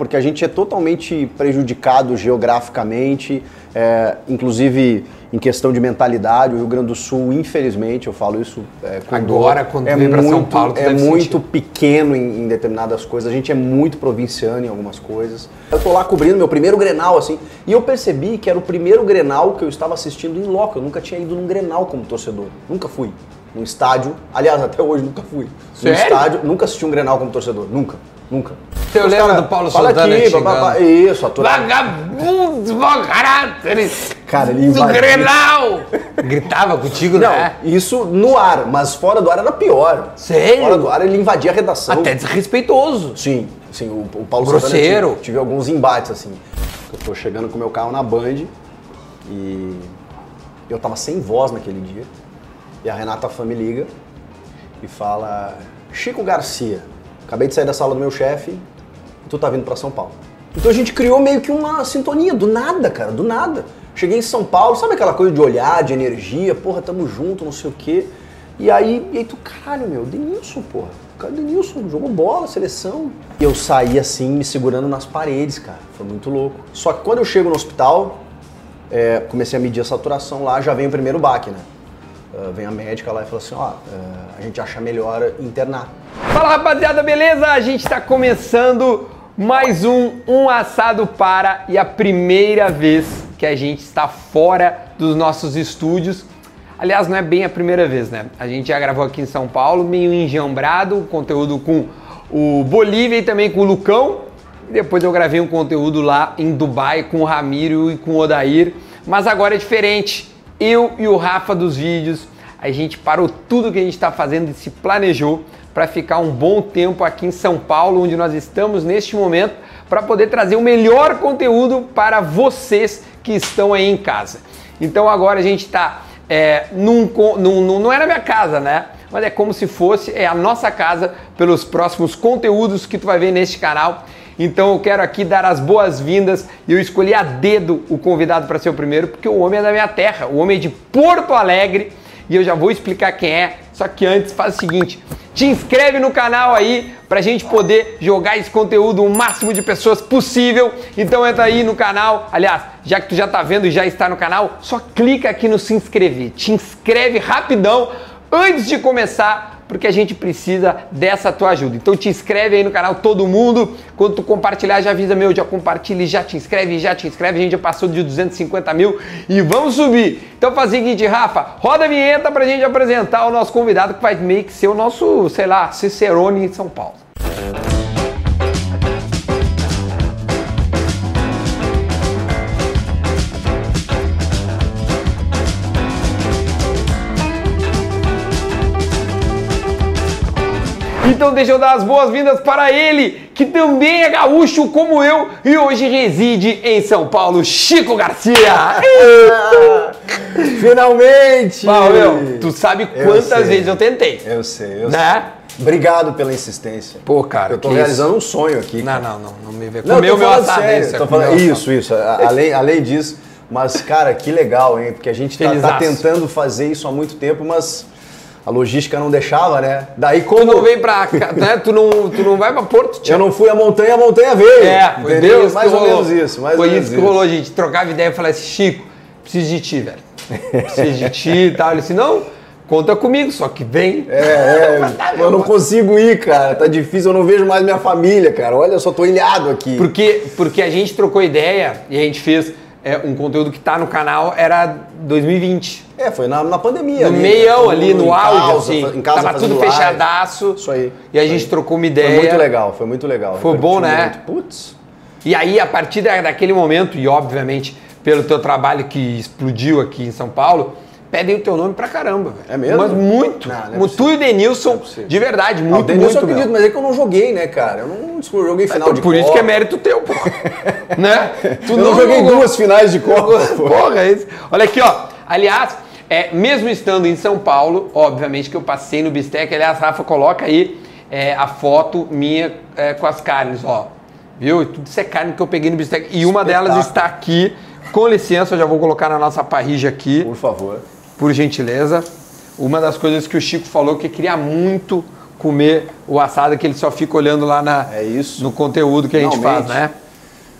porque a gente é totalmente prejudicado geograficamente, é, inclusive em questão de mentalidade. O Rio Grande do Sul, infelizmente, eu falo isso é, com Agora, quando é vem muito, São Paulo, é muito sentir. pequeno em, em determinadas coisas. A gente é muito provinciano em algumas coisas. Eu tô lá cobrindo meu primeiro Grenal, assim, e eu percebi que era o primeiro Grenal que eu estava assistindo em loco. Eu nunca tinha ido num Grenal como torcedor. Nunca fui. Num estádio. Aliás, até hoje nunca fui. Sério? Num estádio. Nunca assisti um Grenal como torcedor. Nunca. Nunca. Eu Os lembro cara, do Paulo fala Santana aqui, chegando. babá, Isso, a tua... Vagabundo, mau caráter! Cara, ele do invadiu. Grenal! Gritava contigo, Não, né? isso no ar, mas fora do ar era pior. Sério? Fora do ar ele invadia a redação. Até desrespeitoso. Sim, sim, o, o Paulo Grosseiro. Santana tive, tive alguns embates, assim. Eu tô chegando com o meu carro na Band e eu tava sem voz naquele dia. E a Renata Fã me liga e fala: Chico Garcia, acabei de sair da sala do meu chefe tu tá vindo pra São Paulo. Então a gente criou meio que uma sintonia, do nada, cara, do nada. Cheguei em São Paulo, sabe aquela coisa de olhar, de energia, porra, tamo junto, não sei o quê. E aí, e aí tu, caralho, meu, Denilson, porra. Cara, Denilson jogou bola, seleção. E eu saí assim, me segurando nas paredes, cara. Foi muito louco. Só que quando eu chego no hospital, é, comecei a medir a saturação lá, já vem o primeiro baque, né? Ah, vem a médica lá e fala assim, ó, ah, a gente acha melhor internar. Fala rapaziada, beleza? A gente está começando mais um Um Assado Para e a primeira vez que a gente está fora dos nossos estúdios. Aliás, não é bem a primeira vez, né? A gente já gravou aqui em São Paulo, meio enjambrado, conteúdo com o Bolívia e também com o Lucão. E depois eu gravei um conteúdo lá em Dubai com o Ramiro e com o Odair. Mas agora é diferente. Eu e o Rafa dos vídeos, a gente parou tudo que a gente está fazendo e se planejou para ficar um bom tempo aqui em São Paulo, onde nós estamos neste momento, para poder trazer o melhor conteúdo para vocês que estão aí em casa. Então agora a gente está é, num, num- não é na minha casa, né? Mas é como se fosse é a nossa casa pelos próximos conteúdos que tu vai ver neste canal. Então eu quero aqui dar as boas-vindas e eu escolhi a dedo o convidado para ser o primeiro, porque o homem é da minha terra, o homem é de Porto Alegre e eu já vou explicar quem é. Só que antes faz o seguinte: te inscreve no canal aí pra gente poder jogar esse conteúdo o máximo de pessoas possível. Então entra aí no canal. Aliás, já que tu já tá vendo e já está no canal, só clica aqui no se inscrever. Te inscreve rapidão antes de começar, porque a gente precisa dessa tua ajuda. Então te inscreve aí no canal todo mundo. Quando tu compartilhar, já avisa meu, já compartilha, já te inscreve, já te inscreve. A gente já passou de 250 mil e vamos subir. Então faz o seguinte, Rafa, roda a vinheta pra gente apresentar o nosso convidado que vai meio que ser o nosso, sei lá, Cicerone em São Paulo. Então deixa eu dar as boas-vindas para ele, que também é gaúcho como eu e hoje reside em São Paulo, Chico Garcia. Finalmente! Meu, tu sabe Eu quantas sei. vezes eu tentei. Eu sei, eu Né? sei. Obrigado pela insistência. Pô, cara, eu tô realizando um sonho aqui. Não, não, não, não me vê. Não, Comeu eu tô meu falando assado, sério, esse é falando- assado. Isso, isso. a- Além, além disso, mas, cara, que legal, hein? Porque a gente tá, tá tentando fazer isso há muito tempo, mas a logística não deixava, né? Daí Tu como não vem pra cá, né? Tu não, tu não vai pra Porto, eu não fui a montanha, a montanha veio. É, foi entendeu? mais ou rolou. menos isso. Mais foi ou menos isso que rolou, gente. Trocava ideia e falava assim, Chico, preciso de ti, velho. Preciso de ti e tal. Ele disse, não, conta comigo, só que vem. É, é, eu não consigo ir, cara. Tá difícil, eu não vejo mais minha família, cara. Olha, eu só tô ilhado aqui. Porque, porque a gente trocou ideia e a gente fez é, um conteúdo que tá no canal, era 2020. É, foi na, na pandemia. No ali, meião todo ali, no auge, assim. Em casa tava tudo live. fechadaço. Isso aí. E a gente aí. trocou uma ideia. Foi muito legal, foi muito legal. Foi bom, né? muito. Putz. E aí, a partir da- daquele momento, e obviamente pelo teu trabalho que explodiu aqui em São Paulo, pedem o teu nome pra caramba, velho. É mesmo? Mas muito. Não, não é tu e o Denilson, possível. de verdade, Ah, o muito, Denilson eu muito acredito, mesmo. mas é que eu não joguei, né, cara? Eu não eu joguei final Então, de por isso Copa. que é mérito teu, pô. né? Tu Eu não, joguei jogou. duas finais de Copa. Porra, esse. Olha aqui, ó. Aliás, é, mesmo estando em São Paulo, obviamente que eu passei no Bistec. Aliás, Rafa, coloca aí é, a foto minha é, com as carnes, ó. Viu? Tudo isso é carne que eu peguei no Bistec. E uma delas está aqui. Com licença, eu já vou colocar na nossa parrija aqui, Por favor. Por gentileza. Uma das coisas que o Chico falou que queria muito comer o assado que ele só fica olhando lá na, É isso. no conteúdo que a gente Finalmente. faz, né?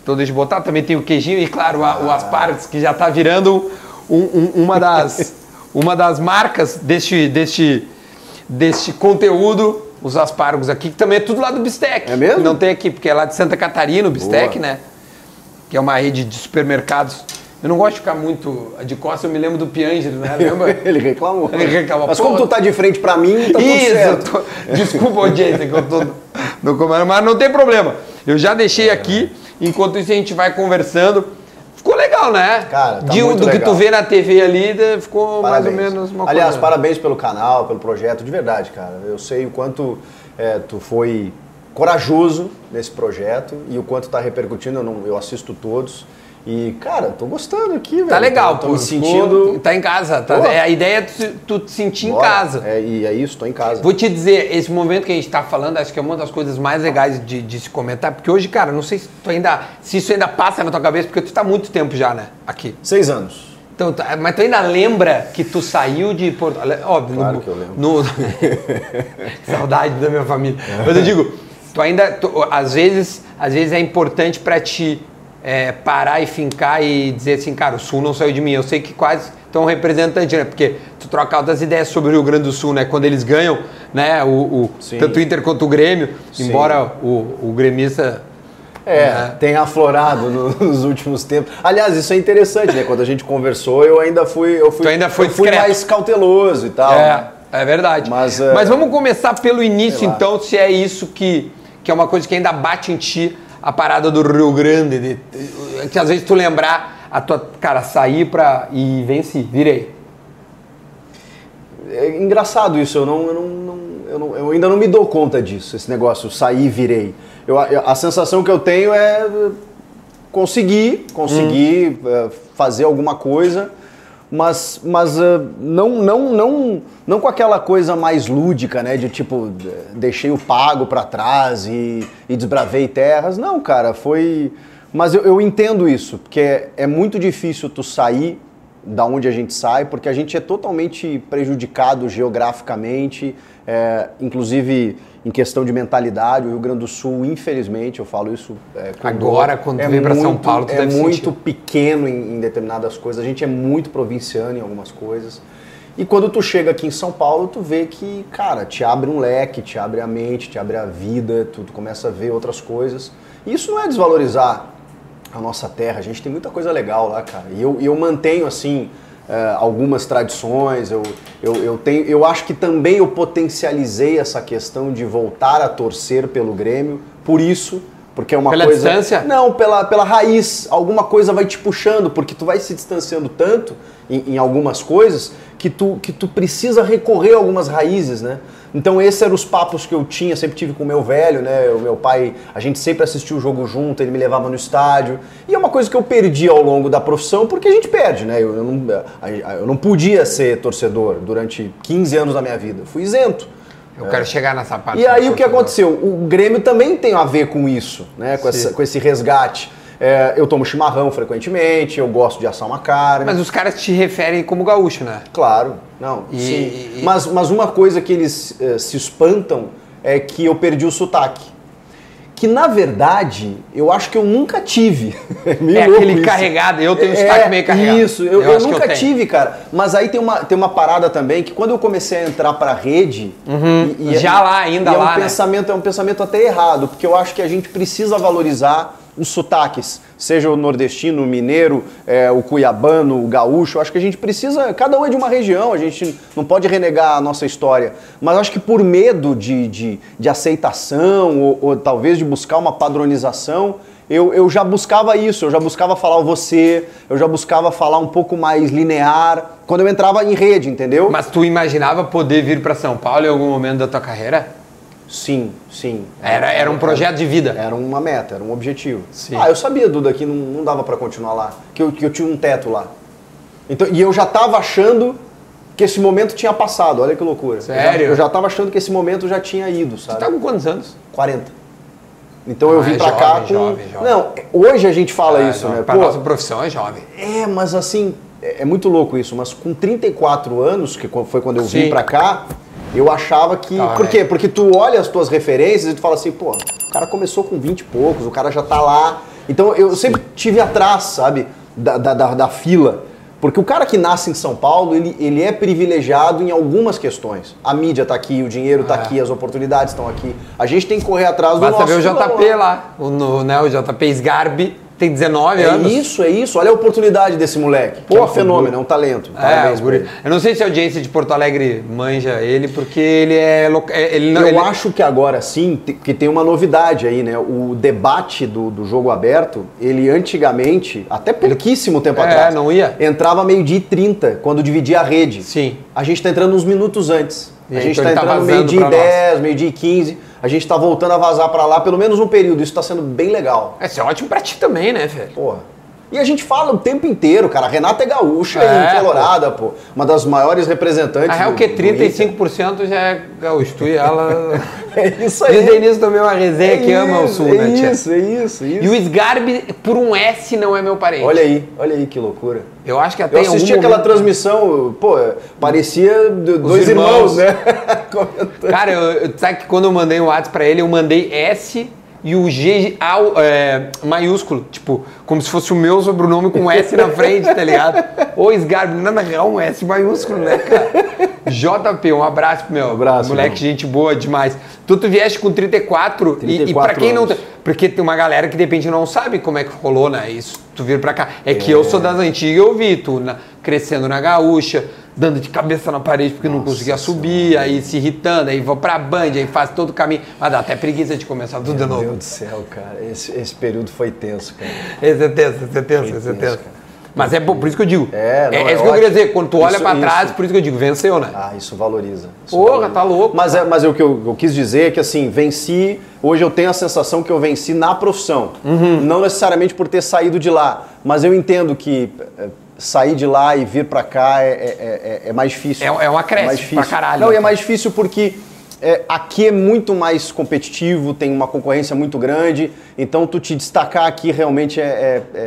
Então deixa eu botar, também tem o queijinho e claro, a- o aspargos que já tá virando um- um- uma, das, uma das marcas deste, deste, deste conteúdo, os aspargos aqui, que também é tudo lá do Bistec. É mesmo? Não tem aqui, porque é lá de Santa Catarina, o Bistec, Boa. né? Que é uma rede de supermercados. Eu não gosto de ficar muito de costas, eu me lembro do Piangeli, né? Lembra? Ele reclamou. Ele reclamou. Mas como tu tá de frente pra mim, tá tudo Isso, certo. eu tô- desculpa audiência que eu tô no comando, mas não tem problema. Eu já deixei aqui, enquanto isso a gente vai conversando. Ficou legal, né? Cara, tá De- muito do que legal. tu vê na TV ali, ficou Parabéns. mais ou menos uma Aliás, coisa. parabéns pelo canal, pelo projeto, de verdade, cara. Eu sei o quanto é, tu foi corajoso nesse projeto e o quanto tá repercutindo. Eu, não- eu assisto todos. E, cara, tô gostando aqui, velho. Tá legal, tô, pô. me ficou- sentindo. Tá em casa. Tá, é, a ideia é tu, te sentir em Bora. casa. É, e é isso, tô em casa. Vou te dizer, esse momento que a gente tá falando, acho que é uma das coisas mais legais de, de se comentar, porque hoje, cara, não sei se tu ainda. se isso ainda passa na tua cabeça, porque tu tá há muito tempo já, né? Aqui. Seis anos. Então, tá, mas tu ainda lembra que tu saiu de Porto Alegre? Óbvio, Claro no, que eu lembro. no- Saudade da minha família. Mas eu digo, tu ainda. tu- às, vezes, às vezes é importante pra ti é, parar e fincar e dizer assim, cara, o Sul não saiu de mim. Eu sei que quase é um representante, né? Porque tu troca altas ideias sobre o Rio Grande do Sul, né? Quando eles ganham, né? O, o- tanto o Inter quanto o Grêmio, Sim. embora o, o gremista. É, né? tem aflorado no- nos últimos tempos. Aliás, isso é interessante, né? Quando a gente conversou, eu ainda fui, eu fui, Tu ainda foi eu fui discreto. mais cauteloso e tal. né? É, é verdade. Mas, Mas, é, vamos começar pelo início, então, se é isso que, que é uma coisa que ainda bate em ti, a parada do Rio Grande, de- de- que às vezes tu lembrar a tua, cara, sair pra. e venci, virei. É engraçado isso, eu, não, eu, não, não- eu, não- eu ainda não me dou conta disso, esse negócio, sair e virei. Eu, a, a sensação que eu tenho é conseguir, conseguir eh, fazer alguma coisa, mas, mas eh, não, não, não, não com aquela coisa mais lúdica, né? De tipo, deixei o pago pra trás e, e desbravei terras. Não, cara, foi. Mas eu, eu entendo isso, porque é, é muito difícil tu sair da onde a gente sai, porque a gente é totalmente prejudicado geograficamente, é, inclusive em questão de mentalidade. O Rio Grande do Sul, infelizmente, eu falo isso é, Agora, dor, quando é tu vem pra São Paulo, tu é muito sentir. pequeno em, em determinadas coisas. A gente é muito provinciano em algumas coisas. E quando tu chega aqui em São Paulo, tu vê que, cara, te abre um leque, te abre a mente, te abre a vida, tu, tu começa a ver outras coisas. E isso não é desvalorizar a nossa terra, a gente tem muita coisa legal lá, cara. E eu, e eu mantenho, assim, eh, algumas tradições, eu, eu, eu, tenho, eu acho que também eu potencializei essa questão de voltar a torcer pelo Grêmio, por isso, porque é uma Pela coisa... distância? Não, pela, pela raiz. Alguma coisa vai te puxando, porque tu vai se distanciando tanto em, em algumas coisas que tu, que tu precisa recorrer a algumas raízes, né? Então esses eram os papos que eu tinha, sempre tive com o meu velho, né? O meu pai, a gente sempre assistiu o jogo junto, ele me levava no estádio. E é uma coisa que eu perdi ao longo da profissão, porque a gente perde, né? Eu, eu não, eu não podia ser torcedor durante 15 anos da minha vida. Fui isento. Eu quero chegar nessa parte. E aí o que aconteceu? O Grêmio também tem a ver com isso, né? Com, essa- com esse resgate. É, eu tomo chimarrão frequentemente, eu gosto de assar uma carne. Mas os caras te referem como gaúcho, né? Claro, não, E- sim. e- Mas, mas uma coisa que eles eh, se espantam é que eu perdi o sotaque. Que na verdade, eu acho que eu nunca tive. É louco aquele isso. carregado, eu tenho um sotaque meio carregado. Isso, eu, Eu eu eu nunca tenho. tive, cara. Mas aí tem uma, tem uma parada também que quando eu comecei a entrar pra rede. e- e- Já lá, ainda e é lá, um né? pensamento, É um pensamento até errado, porque eu acho que a gente precisa valorizar os sotaques, seja o nordestino, o mineiro, é, o cuiabano, o gaúcho. Acho que a gente precisa. Cada um é de uma região, a gente não pode renegar a nossa história. Mas acho que por medo de, de, de aceitação, ou, ou talvez de buscar uma padronização, eu, eu já buscava isso, eu já buscava falar o você, eu já buscava falar um pouco mais linear, quando eu entrava em rede, entendeu? Mas tu imaginava poder vir pra São Paulo em algum momento da tua carreira? Sim, sim. Era, era um projeto de vida. Era uma meta, era um objetivo. Sim. Ah, eu sabia, Duda, que não, não dava pra continuar lá, que eu, que eu tinha um teto lá. Então, e eu já tava achando que esse momento tinha passado, olha que loucura. Eu Sério? Eu já, tava achando que esse momento já tinha ido, sabe? tá com quantos anos? 40. Então eu Ah, vim é pra cá com. jovem, jovem. Não, hoje a gente fala É, isso, não, né? Pô, nossa profissão é jovem. é, mas assim, é é muito louco isso, mas com 34 anos, que foi quando eu Sim. vim pra cá, Eu achava que. Tá, por quê? velho. Porque tu olha as tuas referências e tu fala assim, pô, o cara começou com 20 e poucos, o cara já tá lá. Então eu sempre tive atrás, sabe, da, da, da- da fila. Porque o cara que nasce em São Paulo, ele, ele é privilegiado em algumas questões. A mídia tá aqui, o dinheiro tá É. aqui, as oportunidades estão aqui. A gente tem que correr atrás do Basta nosso ver o JP valor. lá, o, no, né, o JP Sgarbi, tem 19 É anos. isso, é isso. Olha a oportunidade desse moleque. que é um fenômeno, é um talento. É, Parabéns pra guri. Eu não sei se a audiência de Porto Alegre manja ele, porque ele é. loca- é- Ele, não- Eu ele- acho que agora sim, que tem uma novidade aí, né? O debate do, do jogo aberto, ele antigamente, até pouquíssimo tempo É, atrás, não ia. entrava meio-dia e 30, quando dividia a rede. Sim. A gente tá entrando uns minutos antes. E a gente então tá tá entrando vazando meio-dia e pra nós. 10, meio-dia e 15. A gente tá voltando a vazar pra lá pelo menos um período. Isso tá sendo bem legal. Isso é ótimo pra ti também, né, velho? Porra. E a gente fala o tempo inteiro, cara. A Renata é gaúcha É, em Colorada, pô. Uma das maiores representantes. Na real, do- que do Inter. 35% já é gaúcho. Tu e ela. É isso aí. Desde o início tomei uma resenha que ama o isso, sul, é né, tia? Isso, é isso, é isso. E o Sgarbi, por um S, não é meu parente. Olha aí, olha aí que loucura. Eu acho que até Eu assisti aquela momento- transmissão, pô, parecia dois irmãos. irmãos, né? Cara, eu- sabe que quando eu mandei um WhatsApp pra ele, eu mandei S e o G ao- é, maiúsculo, tipo, como se fosse o meu sobrenome com S na frente, tá ligado? Ô, Sgarbi, não, na real, um S maiúsculo, né, cara? JP, um abraço pro meu. Um abraço, Moleque, irmão. gente boa demais. Tu, tu vieste com 34, e, e 34 pra quem não. anos. Porque tem uma galera que de repente não sabe como é que rolou, né? Isso, tu vir pra cá. É, que eu sou das antigas, eu vi tu na- crescendo na gaúcha, dando de cabeça na parede porque não conseguia subir, aí se irritando, aí vou pra Band, aí faz todo o caminho. Mas dá até preguiça de começar tudo de Meu novo. Deus do céu, cara. Esse, esse período foi tenso, cara. Esse é tenso, esse é tenso, esse é tenso, tenso. Mas é por isso que eu digo. É, não, é isso que eu queria dizer. Quando tu olha pra trás, isso. por isso que eu digo, venceu, né? Ah, isso valoriza. Isso Porra, valoriza. tá louco. Mas, é, mas é o que eu, eu quis dizer é que assim, venci. Hoje eu tenho a sensação que eu venci na profissão. Uhum. Não necessariamente por ter saído de lá. Mas eu entendo que é, sair de lá e vir pra cá é, é, é- é mais difícil. É- é um acréscimo mais difícil. pra caralho. Não, e é mais difícil porque. é, aqui é muito mais competitivo, tem uma concorrência muito grande, então tu te destacar aqui realmente é, é, é,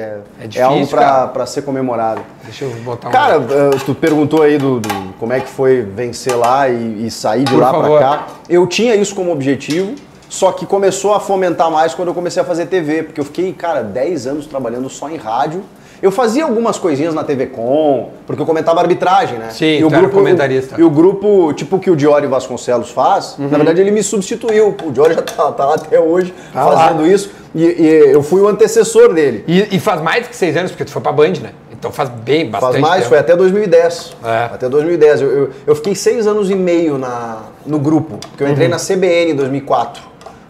É é difícil, algo para ser comemorado. Deixa eu botar um. Cara, eh, tu perguntou aí do, do- como é que foi vencer lá e, e sair de Por lá pra cá. Eu tinha isso como objetivo, só que começou a fomentar mais quando eu comecei a fazer TV, porque eu fiquei, cara, 10 anos trabalhando só em rádio. Eu fazia algumas coisinhas na TV Com, porque eu comentava arbitragem, né? Sim, e o grupo, comentarista. E o grupo, tipo o que o Diori Vasconcelos faz, Uhum. na verdade ele me substituiu. O Diori já tá, tá lá até hoje Tá lá. fazendo isso. E, e eu fui o antecessor dele. E, e faz mais que seis anos, porque tu foi pra Band, né? Então faz bem, bastante Faz mais, tempo. foi até 2010. É. Até 2010. Eu, eu, eu fiquei seis anos e meio na, no grupo, porque eu entrei Uhum. na CBN em 2004.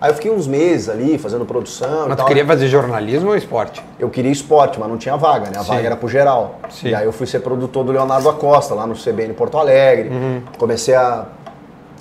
Aí eu fiquei uns meses ali fazendo produção Mas tu queria fazer jornalismo ou esporte? Eu queria esporte, mas não tinha vaga, né? A Sim. vaga era pro geral. Sim. E aí eu fui ser produtor do Leonardo Acosta, lá no CBN Porto Alegre. Uhum. Comecei a,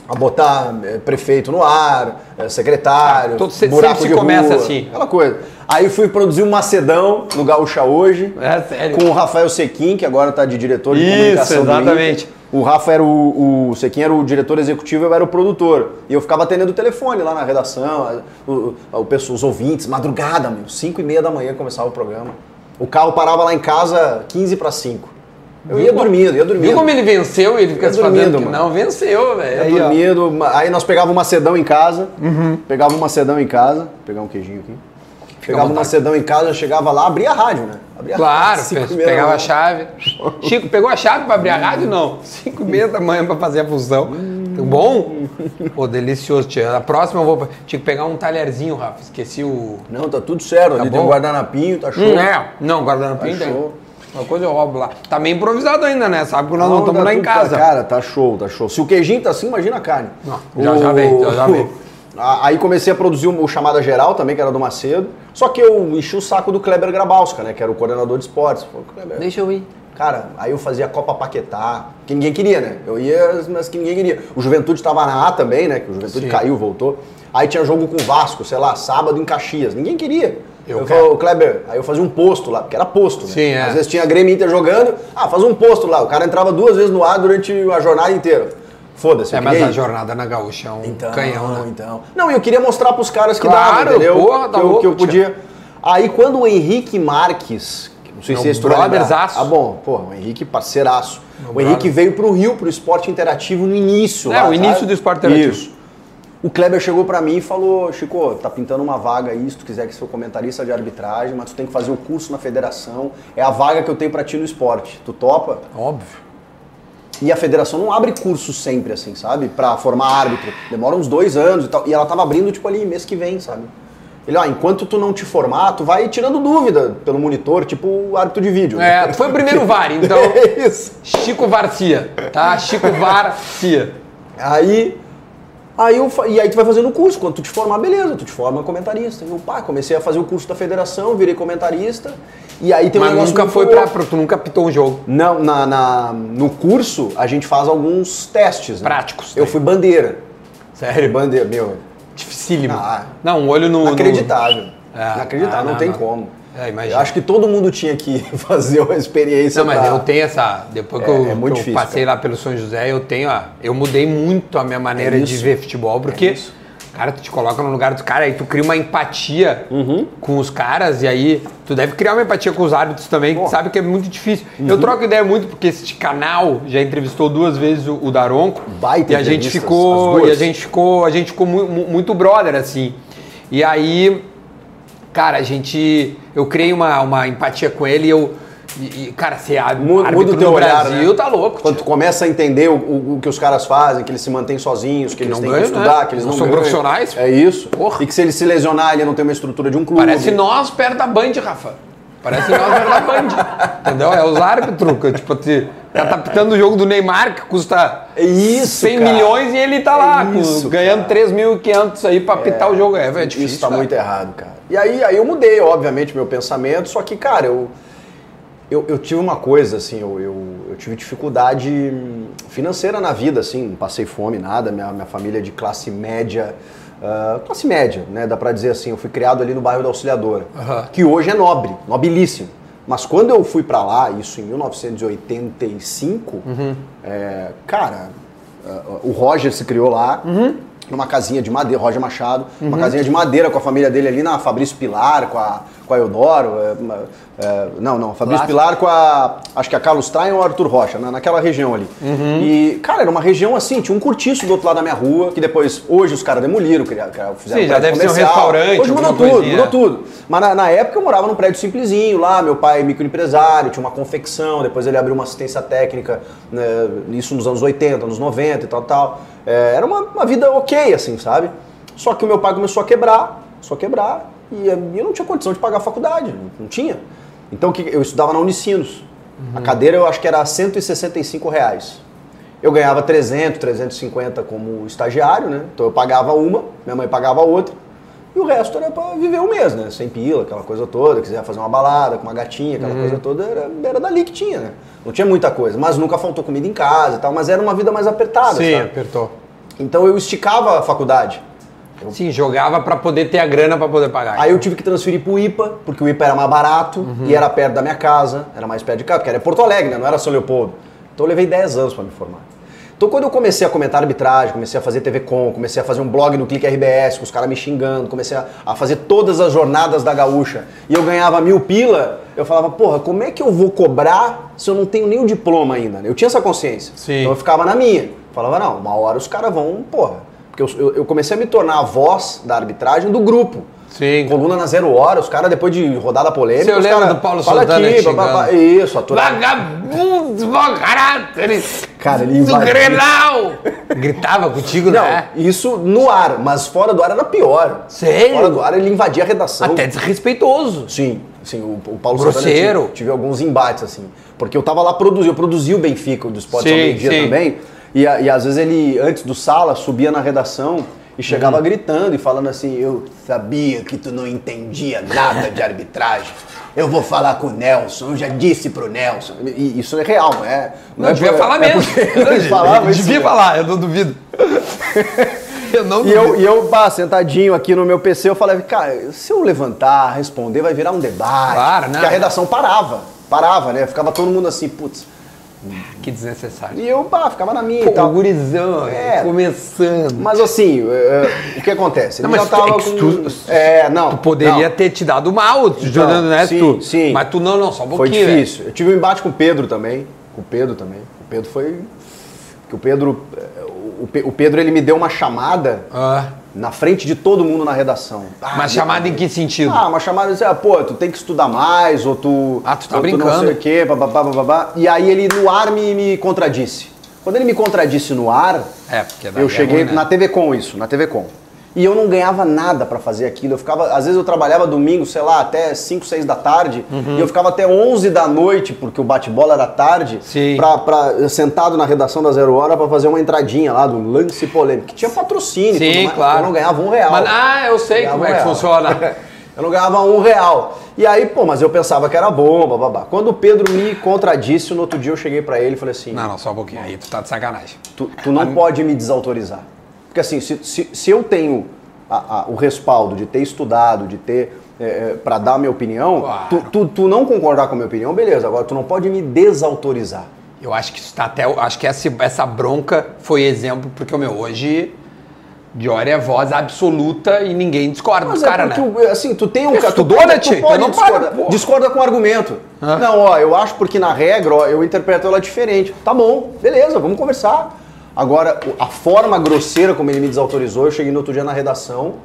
a botar eh, prefeito no ar, eh, secretário, Ah, todo- se- buraco sempre se de começa rua, assim. Aquela coisa. Aí fui produzir o Macedão no Gaúcha Hoje. É, sério. Com o Rafael Sequim, que agora está de diretor de Isso, comunicação do exatamente. O Rafa era o, o era o diretor executivo, eu era o produtor. E eu ficava atendendo o telefone lá na redação, o, o, pessoal- os ouvintes, madrugada, meu, 5 e meia da manhã começava o programa. O carro parava lá em casa 15 para 5. Eu ia Viu dormindo, ia dormindo. Viu como ele venceu e ele fica se fazendo dormindo, que não? Venceu, velho. Ia Aí, dormindo, aí nós pegava um macedão em casa, pegava um macedão em casa, pegar um queijinho aqui. Pegava vontade. macedão em casa, chegava lá, abria a rádio, né? Abria a Claro, rádio, da pegava a chave. Chico, pegou a chave pra abrir a rádio? Não. Cinco meia da manhã pra fazer a fusão. Bom? Pô, delicioso, tia. A próxima eu vou. Tinha que pegar um talherzinho, Rafa. Esqueci o. Não, tá tudo certo, ali Tá tem um bom? guardanapinho, tá show. Hum, é. Não, guardanapinho Tá tem. show. Uma coisa eu roubo lá. Tá meio improvisado ainda, né? Sabe que nós não Não, estamos tá lá em casa. Cara, tá show, tá show. Se o queijinho tá assim, imagina a carne. Não, já- já veio, já- já veio. A- Aí comecei a produzir o Chamada Geral também, que era do Macedo. Só que eu enchi o saco do Kleber Grabowska, né? Que era o coordenador de esportes. Falei, Kleber, Deixa eu ir. Cara, aí eu fazia Copa Paquetá, que ninguém queria, né? Eu ia, mas que ninguém queria. O Juventude tava na A também, né? Que o Juventude Sim. caiu, voltou. Aí tinha jogo com o Vasco, sei lá, sábado em Caxias. Ninguém queria. Eu Eu, falei, "Ô, Kleber, aí eu fazia um posto lá, porque era posto, né? Sim, é. Às vezes tinha Grêmio Inter jogando, ah, faz um posto lá. O cara entrava duas vezes no ar durante a jornada inteira. Foda-se. É, eu mas queria a jornada na gaúcha é um Então, canhão, né? então. Não, e eu queria mostrar pros caras que Claro, dava, entendeu? porra, tá que, eu, louco, que eu tia. podia. Aí quando o Henrique Marques, Não sei Meu se lembrar. brotherzaço. Ah, bom, pô, o Henrique, parceiraço. o brother. Henrique veio pro Rio, pro esporte interativo no início. É, lá, o início sabe? do esporte interativo. Isso. O Kleber chegou pra mim e falou: Chico, tá pintando uma vaga aí, se tu quiser que ser comentarista de arbitragem, mas tu tem que fazer o curso na federação. É a vaga que eu tenho pra ti no esporte. Tu topa? Óbvio. E a federação não abre curso sempre, assim, sabe? Pra formar árbitro. Demora uns dois anos e tal. E ela tava abrindo, tipo, ali mês que vem, sabe? Ele, ó, enquanto tu não te formar, tu vai tirando dúvida pelo monitor, tipo o árbitro de vídeo. né? É, foi o primeiro VAR, então. É isso. Chico Varcia, tá? Chico Varcia. Aí, aí eu, e aí tu vai fazendo o curso. Quando tu te formar, beleza, tu te forma comentarista. Eu, pá, comecei a fazer o curso da federação, virei comentarista. E aí tem um Mas negócio nunca foi pra. Tu nunca pitou um jogo. Não, na, na- no curso a gente faz alguns testes. né? Práticos, Eu né? fui bandeira. Sério? Bandeira, meu, Dificílimo. Ah. não, um olho no. no- inacreditável. É, inacreditável, ah, não, não, tem não. como. É. Eu acho que todo mundo tinha que fazer uma experiência. Não, mas pra- eu tenho essa. Depois que É, eu, é que eu difícil, passei cara. lá pelo São José, eu tenho. ó, eu mudei muito a minha maneira É de isso. ver futebol, porque. É. Cara, tu te coloca no lugar dos caras, aí tu cria uma empatia Uhum. com os caras, e aí tu deve criar uma empatia com os árbitros também, que sabe que é muito difícil. Uhum. Eu troco ideia muito, porque este canal já entrevistou duas vezes o, o Daronco. Baita e a gente ficou. E a gente ficou. A gente ficou mu- muito brother, assim. E aí. Cara, a gente. Eu criei uma, uma empatia com ele e eu. E, e, cara, árbitro, Muda, muda o teu olhar, Brasil né? tá louco. Quando tu começa a entender o, o- o que os caras fazem, que eles se mantêm sozinhos, que, eles não têm ganham, que estudar, né? que eles Não não, são ganham. profissionais. É isso. Porra. E que se ele se lesionar, ele não tem uma estrutura de um clube. Parece nós perto da Band, Rafa. Parece nós perto da Band. Entendeu? É os árbitros. que, Tipo, te, tá tá pitando o jogo do Neymar, que custa É isso, 100 cara. milhões e ele tá É lá, com- isso, ganhando cara. 3.500 aí pra pitar o jogo. É, é difícil. Isso tá cara. muito errado, cara. E aí, aí eu mudei, obviamente, meu pensamento, só que, cara, eu, eu, eu tive uma coisa, assim, eu, eu, eu tive dificuldade financeira na vida, assim, não passei fome, nada, minha, minha família é de classe média, ah, classe média, né, dá pra dizer assim, eu fui criado ali no bairro da Auxiliadora, Aham. que hoje é nobre, nobilíssimo. Mas quando eu fui pra lá, isso em 1985, é, cara, ah, o Roger se criou lá, numa casinha de madeira, Roger Machado, uma casinha de madeira com a família dele ali na Fabrício Pilar, com a, com a Eudoro, é, é, não, não, Fabrício. Pilar com a, acho que a Carlos Traem ou o Arthur Rocha, na, naquela região ali. E, cara, era uma região assim, tinha um cortiço do outro lado da minha rua, que depois, hoje os caras demoliram, criaram, fizeram Sim, já deve ser um comercial. restaurante, Hoje mudou tudo, coisinha. mudou tudo. Mas na, na época eu morava num prédio simplesinho lá, meu pai é microempresário, tinha uma confecção, depois ele abriu uma assistência técnica, né, isso nos anos 80, anos 90 e tal, tal. É, era uma, uma vida ok, assim, sabe? Só que o meu pai começou a quebrar, começou a quebrar, e eu não tinha condição de pagar a faculdade, não, tinha. Então eu estudava na Unicinos. A cadeira eu acho que era 165 reais. Eu ganhava 300, 350 como estagiário, né? Então eu pagava uma, minha mãe pagava outra. E o resto era pra viver um mês, né? Sem pila, aquela coisa toda. Quiser fazer uma balada com uma gatinha, aquela coisa toda, era, era dali que tinha, né? Não tinha muita coisa. Mas nunca faltou comida em casa e tal. Mas era uma vida mais apertada, Sim, sabe? apertou. Então eu esticava a faculdade. Sim, jogava pra poder ter a grana pra poder pagar. Aí eu tive que transferir pro IPA, porque o IPA era mais barato e era perto da minha casa, era mais perto de casa, porque era Porto Alegre, né? não era São Leopoldo. Então eu levei 10 anos para me formar. Então quando eu comecei a comentar arbitragem, comecei a fazer TV Com, comecei a fazer um blog no Clique RBS, com os caras me xingando, comecei a, a fazer todas as jornadas da gaúcha e eu ganhava mil pila, eu falava, porra, como é que eu vou cobrar se eu não tenho nem o diploma ainda? né? Eu tinha essa consciência. Sim. Então eu ficava na minha. Falava, não, uma hora os caras vão, porra. Porque eu, eu- comecei a me tornar a voz da arbitragem do grupo. Sim. Coluna na zero hora, os caras depois de rodada polêmica. Você lembra cara, do Paulo Santana aqui, xingando? babá, Isso, a tua. Vagabundo, mau caráter! Cara, ele do. Grenal! Gritava contigo, Não, né? isso no ar, mas fora do ar era pior. Sério? Fora do ar ele invadia a redação. Até desrespeitoso. Sim, sim, o, o Paulo Grosseiro. Santana tive, tive alguns embates, assim. Porque eu tava lá produzindo, eu produzi o Benfica, o do Esporte Sim, ao meio-dia sim. também. E, e às vezes ele, antes do sala, subia na redação e chegava Uhum. gritando e falando assim: Eu sabia que tu não entendia nada de arbitragem. Eu vou falar com o Nelson, eu já disse pro Nelson. E isso é real, não é? Não, é devia por- falar é mesmo. porque ele falava isso devia mesmo. falar, eu não duvido. eu não E duvido. eu, e eu pá, sentadinho aqui no meu PC, eu falei, cara, se eu levantar, responder, vai virar um debate. Claro, né? Porque a redação parava, parava, né? Ficava todo mundo assim, putz, Que desnecessário. E eu, pá, ficava na minha Pô, e tal. gurizão, É. começando. Mas assim, é, é, o que acontece? Ele Não, mas já tava tu- é que com... tu- é, não. Tu poderia não. ter te dado mal, jogando, né? sim, tu. sim. Mas tu não, não, só um Foi pouquinho. velho. difícil. Eu tive um embate com o Pedro também. Com o Pedro também. O Pedro foi... Porque o Pedro... é, o Pe- O Pedro, ele me deu uma chamada Ah, na frente de todo mundo na redação. Ah, mas chamada em que sentido? Ah, uma chamada de, ah, pô, tu tem que estudar mais, ou tu... Ah, tu tá ou não brincando. sei o quê, bababá, bababá. E aí ele no ar me, me contradisse. Quando ele me contradisse no ar, É, porque eu é cheguei ruim, né? na TV Com isso, na TV Com. E eu não ganhava nada pra fazer aquilo. Eu ficava, às vezes eu trabalhava domingo, sei lá, até 5, 6 da tarde, Uhum. e eu ficava até 11 da noite, porque o bate-bola era tarde, pra, pra- sentado na redação da Zero Hora pra fazer uma entradinha lá do lance polêmico, que tinha patrocínio, tudo Sim, mais. claro. eu não ganhava um real. Mas- ah, eu sei como um é que funciona. eu não ganhava um real. E aí, pô, mas eu pensava que era bom, bababá. Quando o Pedro me contradisse, no outro dia eu cheguei pra ele e falei assim: Não, não, só um pouquinho. Aí tu tá de sacanagem. tu, tu não pode me desautorizar. Porque assim, se, se, se eu tenho a- a- o respaldo de ter estudado, de ter. É, para dar a minha opinião, Claro. tu, tu, tu não concordar com a minha opinião, beleza. Agora, tu não pode me desautorizar. Eu acho que isso tá até. Acho que essa, essa bronca foi exemplo, porque o meu hoje. Diori é voz absoluta e ninguém discorda Mas do é cara, né? assim, tu tem um... Tu tu estudou, pode- né, tu pode não discorda, para, discorda com argumento. Ah. Não, ó, eu acho porque na regra, ó, eu interpreto ela diferente. Tá bom, beleza, vamos conversar. Agora, a forma grosseira como ele me desautorizou, eu cheguei no outro dia na redação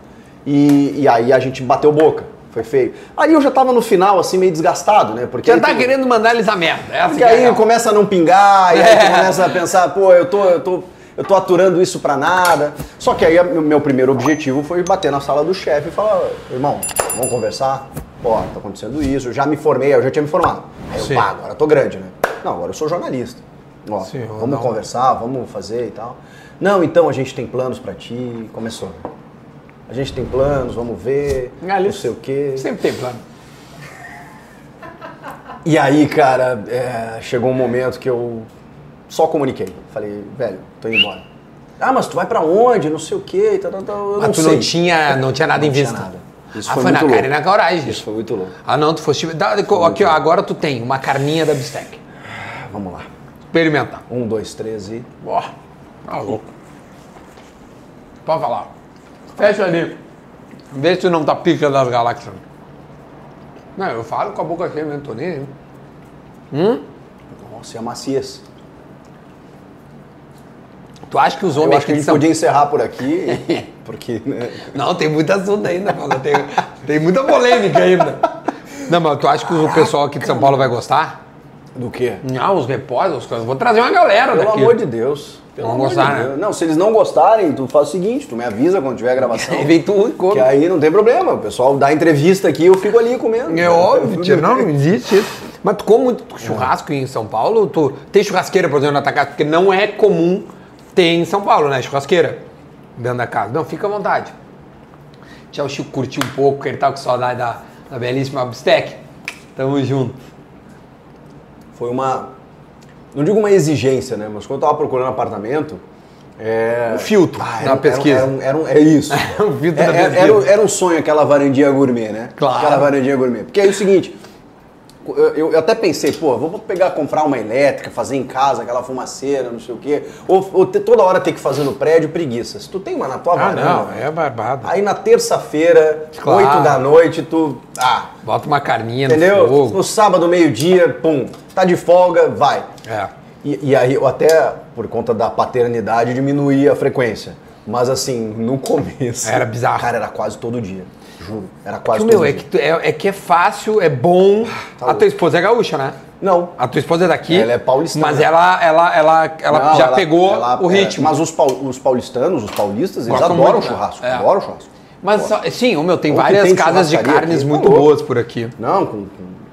e, e aí a gente bateu boca. Foi feio. Aí eu já tava no final, assim, meio desgastado, né? Porque Já tá tu- querendo mandar eles a merda. Essa porque que é aí real. começa a não pingar, e aí É. começa a pensar, pô, eu tô, eu tô, eu tô aturando isso pra nada. Só que aí o meu primeiro objetivo foi bater na sala do chefe e falar, irmão, vamos conversar? Pô, tá acontecendo isso, eu já me formei, eu já tinha me formado. Aí eu, pá, agora eu tô grande, né? Não, agora eu sou jornalista. Ó, Sim, vamos conversar, vamos fazer e tal. Não, então a gente tem planos pra ti. Começou. A gente tem planos, vamos ver, Ali- não sei o quê. Sempre tem plano. E aí, cara, é, chegou um momento que eu só comuniquei. Falei, velho, tô indo embora. Ah, mas tu vai pra onde? Não sei o quê. tal, tal, tal. Eu Mas não tu sei. não tinha, não tinha nada Não em tinha vista. nada. Isso ah, foi foi, na muito cara e louco. na coragem. Isso foi muito louco. Ah, não, tu foste. Dá, aqui, ó, agora tu tem uma carninha da bistec. Vamos lá. Experimenta. Um, dois, três e. Ó, tá louco. Pode falar. Fecha ali. Vê se não tá pica das galáxias. Não, eu falo com a boca cheia mesmo, tô nem aí. Nossa, e a maciez. Tu acha que os Eu homens acho que a gente são... podia encerrar por aqui, porque. Né? Não, tem muito assunto ainda, Paulo. Tem, tem muita polêmica ainda. Não, mas tu acha que o pessoal aqui de São Paulo vai gostar? Do quê? Ah, os repórteres, os coisas. Vou trazer uma galera Pelo daqui. amor de Deus. Pelo amor gostar, de né? Deus. Não, se eles não gostarem, tu faz o seguinte, tu me avisa quando tiver a gravação. Vem tu e come. Que aí não tem problema. O pessoal dá entrevista aqui, eu fico ali comendo. É óbvio, tia, não, não existe isso. Mas tu come muito churrasco em São Paulo? Tu tem churrasqueira, por exemplo, na tua casa? Porque não é comum ter em São Paulo, né? Churrasqueira dentro da casa. Não, fica à vontade. O Chico curtiu um pouco, que ele tá com saudade da, da belíssima bistec. Tamo junto. Foi uma. Não digo uma exigência, né? Mas quando eu tava procurando apartamento. É... Um filtro Ah, na era- pesquisa. Era, era um- é isso. um filtro É- na é- pesquisa. Era, um- era um sonho aquela varandinha gourmet, né? Claro. Aquela varandinha gourmet. Porque aí é o seguinte. Eu, eu até pensei, pô, vou pegar, comprar uma elétrica, fazer em casa, aquela fumaceira, não sei o quê. Ou, ou ter- toda hora ter que fazer no prédio, preguiça. Se tu tem uma na tua Ah, varanda. não, é barbado. Aí na terça-feira, Claro. 8 da noite, tu. Ah, Bota uma carninha entendeu? no fogo. No sábado, meio-dia, pum. Tá de folga, vai. É. E, e aí eu até, por conta da paternidade, diminuí a frequência. Mas assim, no começo. Era bizarro. Cara, era quase todo dia. Juro. Era Que, quase meu, é que, tu- é, é que é fácil, é bom. Tá a tua esposa é gaúcha, né? Não. A tua esposa é daqui. Ela é paulistana. Mas ela, ela, ela, ela Não, já pegou ela- o é, ritmo. mas os, pau- os paulistanos, os paulistas, eles Gostam adoram muito, né? churrasco. É. Adoram churrasco. Mas só- sim, o meu, tem Ou várias tem casas de carnes aqui, muito tá louco. boas por aqui. Não, com, com-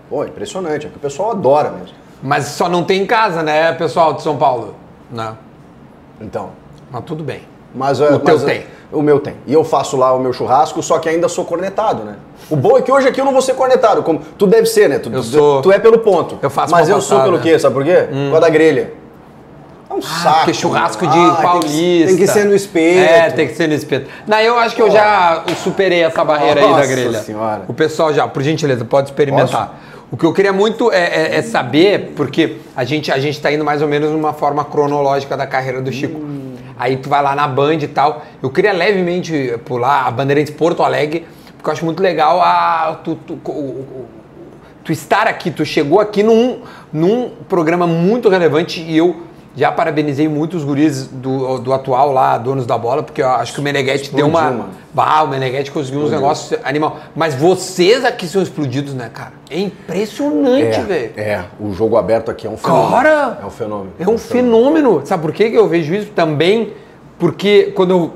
pô, impressionante. É que o pessoal adora mesmo. Mas só não tem em casa, né, pessoal de São Paulo? Não. Então. Mas tudo bem. Mas, O é, teu mas, é, tem. O meu tem. E eu faço lá o meu churrasco, só que ainda sou cornetado, né? O bom é que hoje aqui eu não vou ser cornetado, como tu deve ser, né? Tu, Eu tu- sou- tu é pelo ponto. Eu faço Mas eu sou pelo né? quê? Sabe por quê? Por causa da grelha. É um saco. Porque churrasco né? de Ah, tem que- paulista. Tem que, ser no espeto. É, tem que ser no espeto. Não, eu acho que eu já superei essa barreira aí da Nossa grelha. Senhora. O pessoal já, por gentileza, pode experimentar. O que eu queria muito é, é- é saber, porque a gente, a gente tá indo mais ou menos numa forma cronológica da carreira do Chico. Aí tu vai lá na Band e tal. Eu queria levemente pular a Bandeirantes Porto Alegre, porque eu acho muito legal a, tu, tu- tu estar aqui, tu chegou aqui num, num programa muito relevante e eu já parabenizei muito os guris do, do atual lá, donos da bola, porque eu acho que o Meneghetti deu uma. Mano. Bah, o Meneghetti conseguiu uns negócios animal. Mas vocês aqui são explodidos, né, cara? É impressionante, velho. é, o jogo aberto aqui é um fenômeno. Cara! É um fenômeno. É um fenômeno. Sabe por que que eu vejo isso? Também porque quando eu.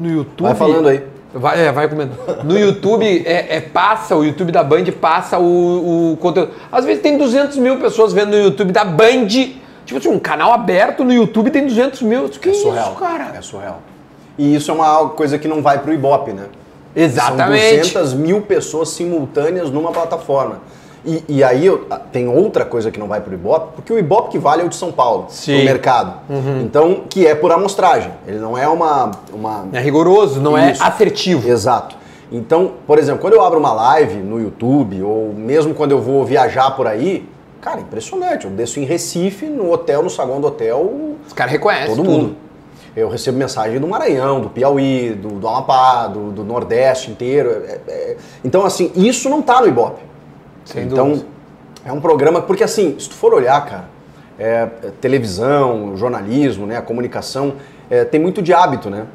No YouTube. Vai falando aí. Vai, é, vai comendo. No YouTube, é, é, passa, o YouTube da Band passa o, o conteúdo. Às vezes tem 200 mil pessoas vendo no YouTube da Band. Tipo assim, um canal aberto no YouTube tem 200 mil. Que É isso, surreal. cara? É surreal. E isso é uma coisa que não vai pro Ibope, né? Exatamente. São 200 mil pessoas simultâneas numa plataforma. E, e aí eu- tem outra coisa que não vai pro Ibope, porque o Ibope que vale é o de São Paulo, Sim. no mercado. Então, que é por amostragem. Ele não é uma... uma... É rigoroso, não Isso. é assertivo. Exato. Então, por exemplo, quando eu abro uma live no YouTube, ou mesmo quando eu vou viajar por aí, cara, impressionante. Eu desço em Recife, no hotel, no saguão do hotel, Os caras reconhecem todo tudo. mundo. Eu recebo mensagem do Maranhão, do Piauí, do, do Amapá, do, do Nordeste inteiro. É- é- então, assim, isso não tá no Ibope. Sem então, dúvida. é um programa. Porque, assim, se tu for olhar, cara, é, televisão, jornalismo, né, a comunicação, é, tem muito de hábito, né?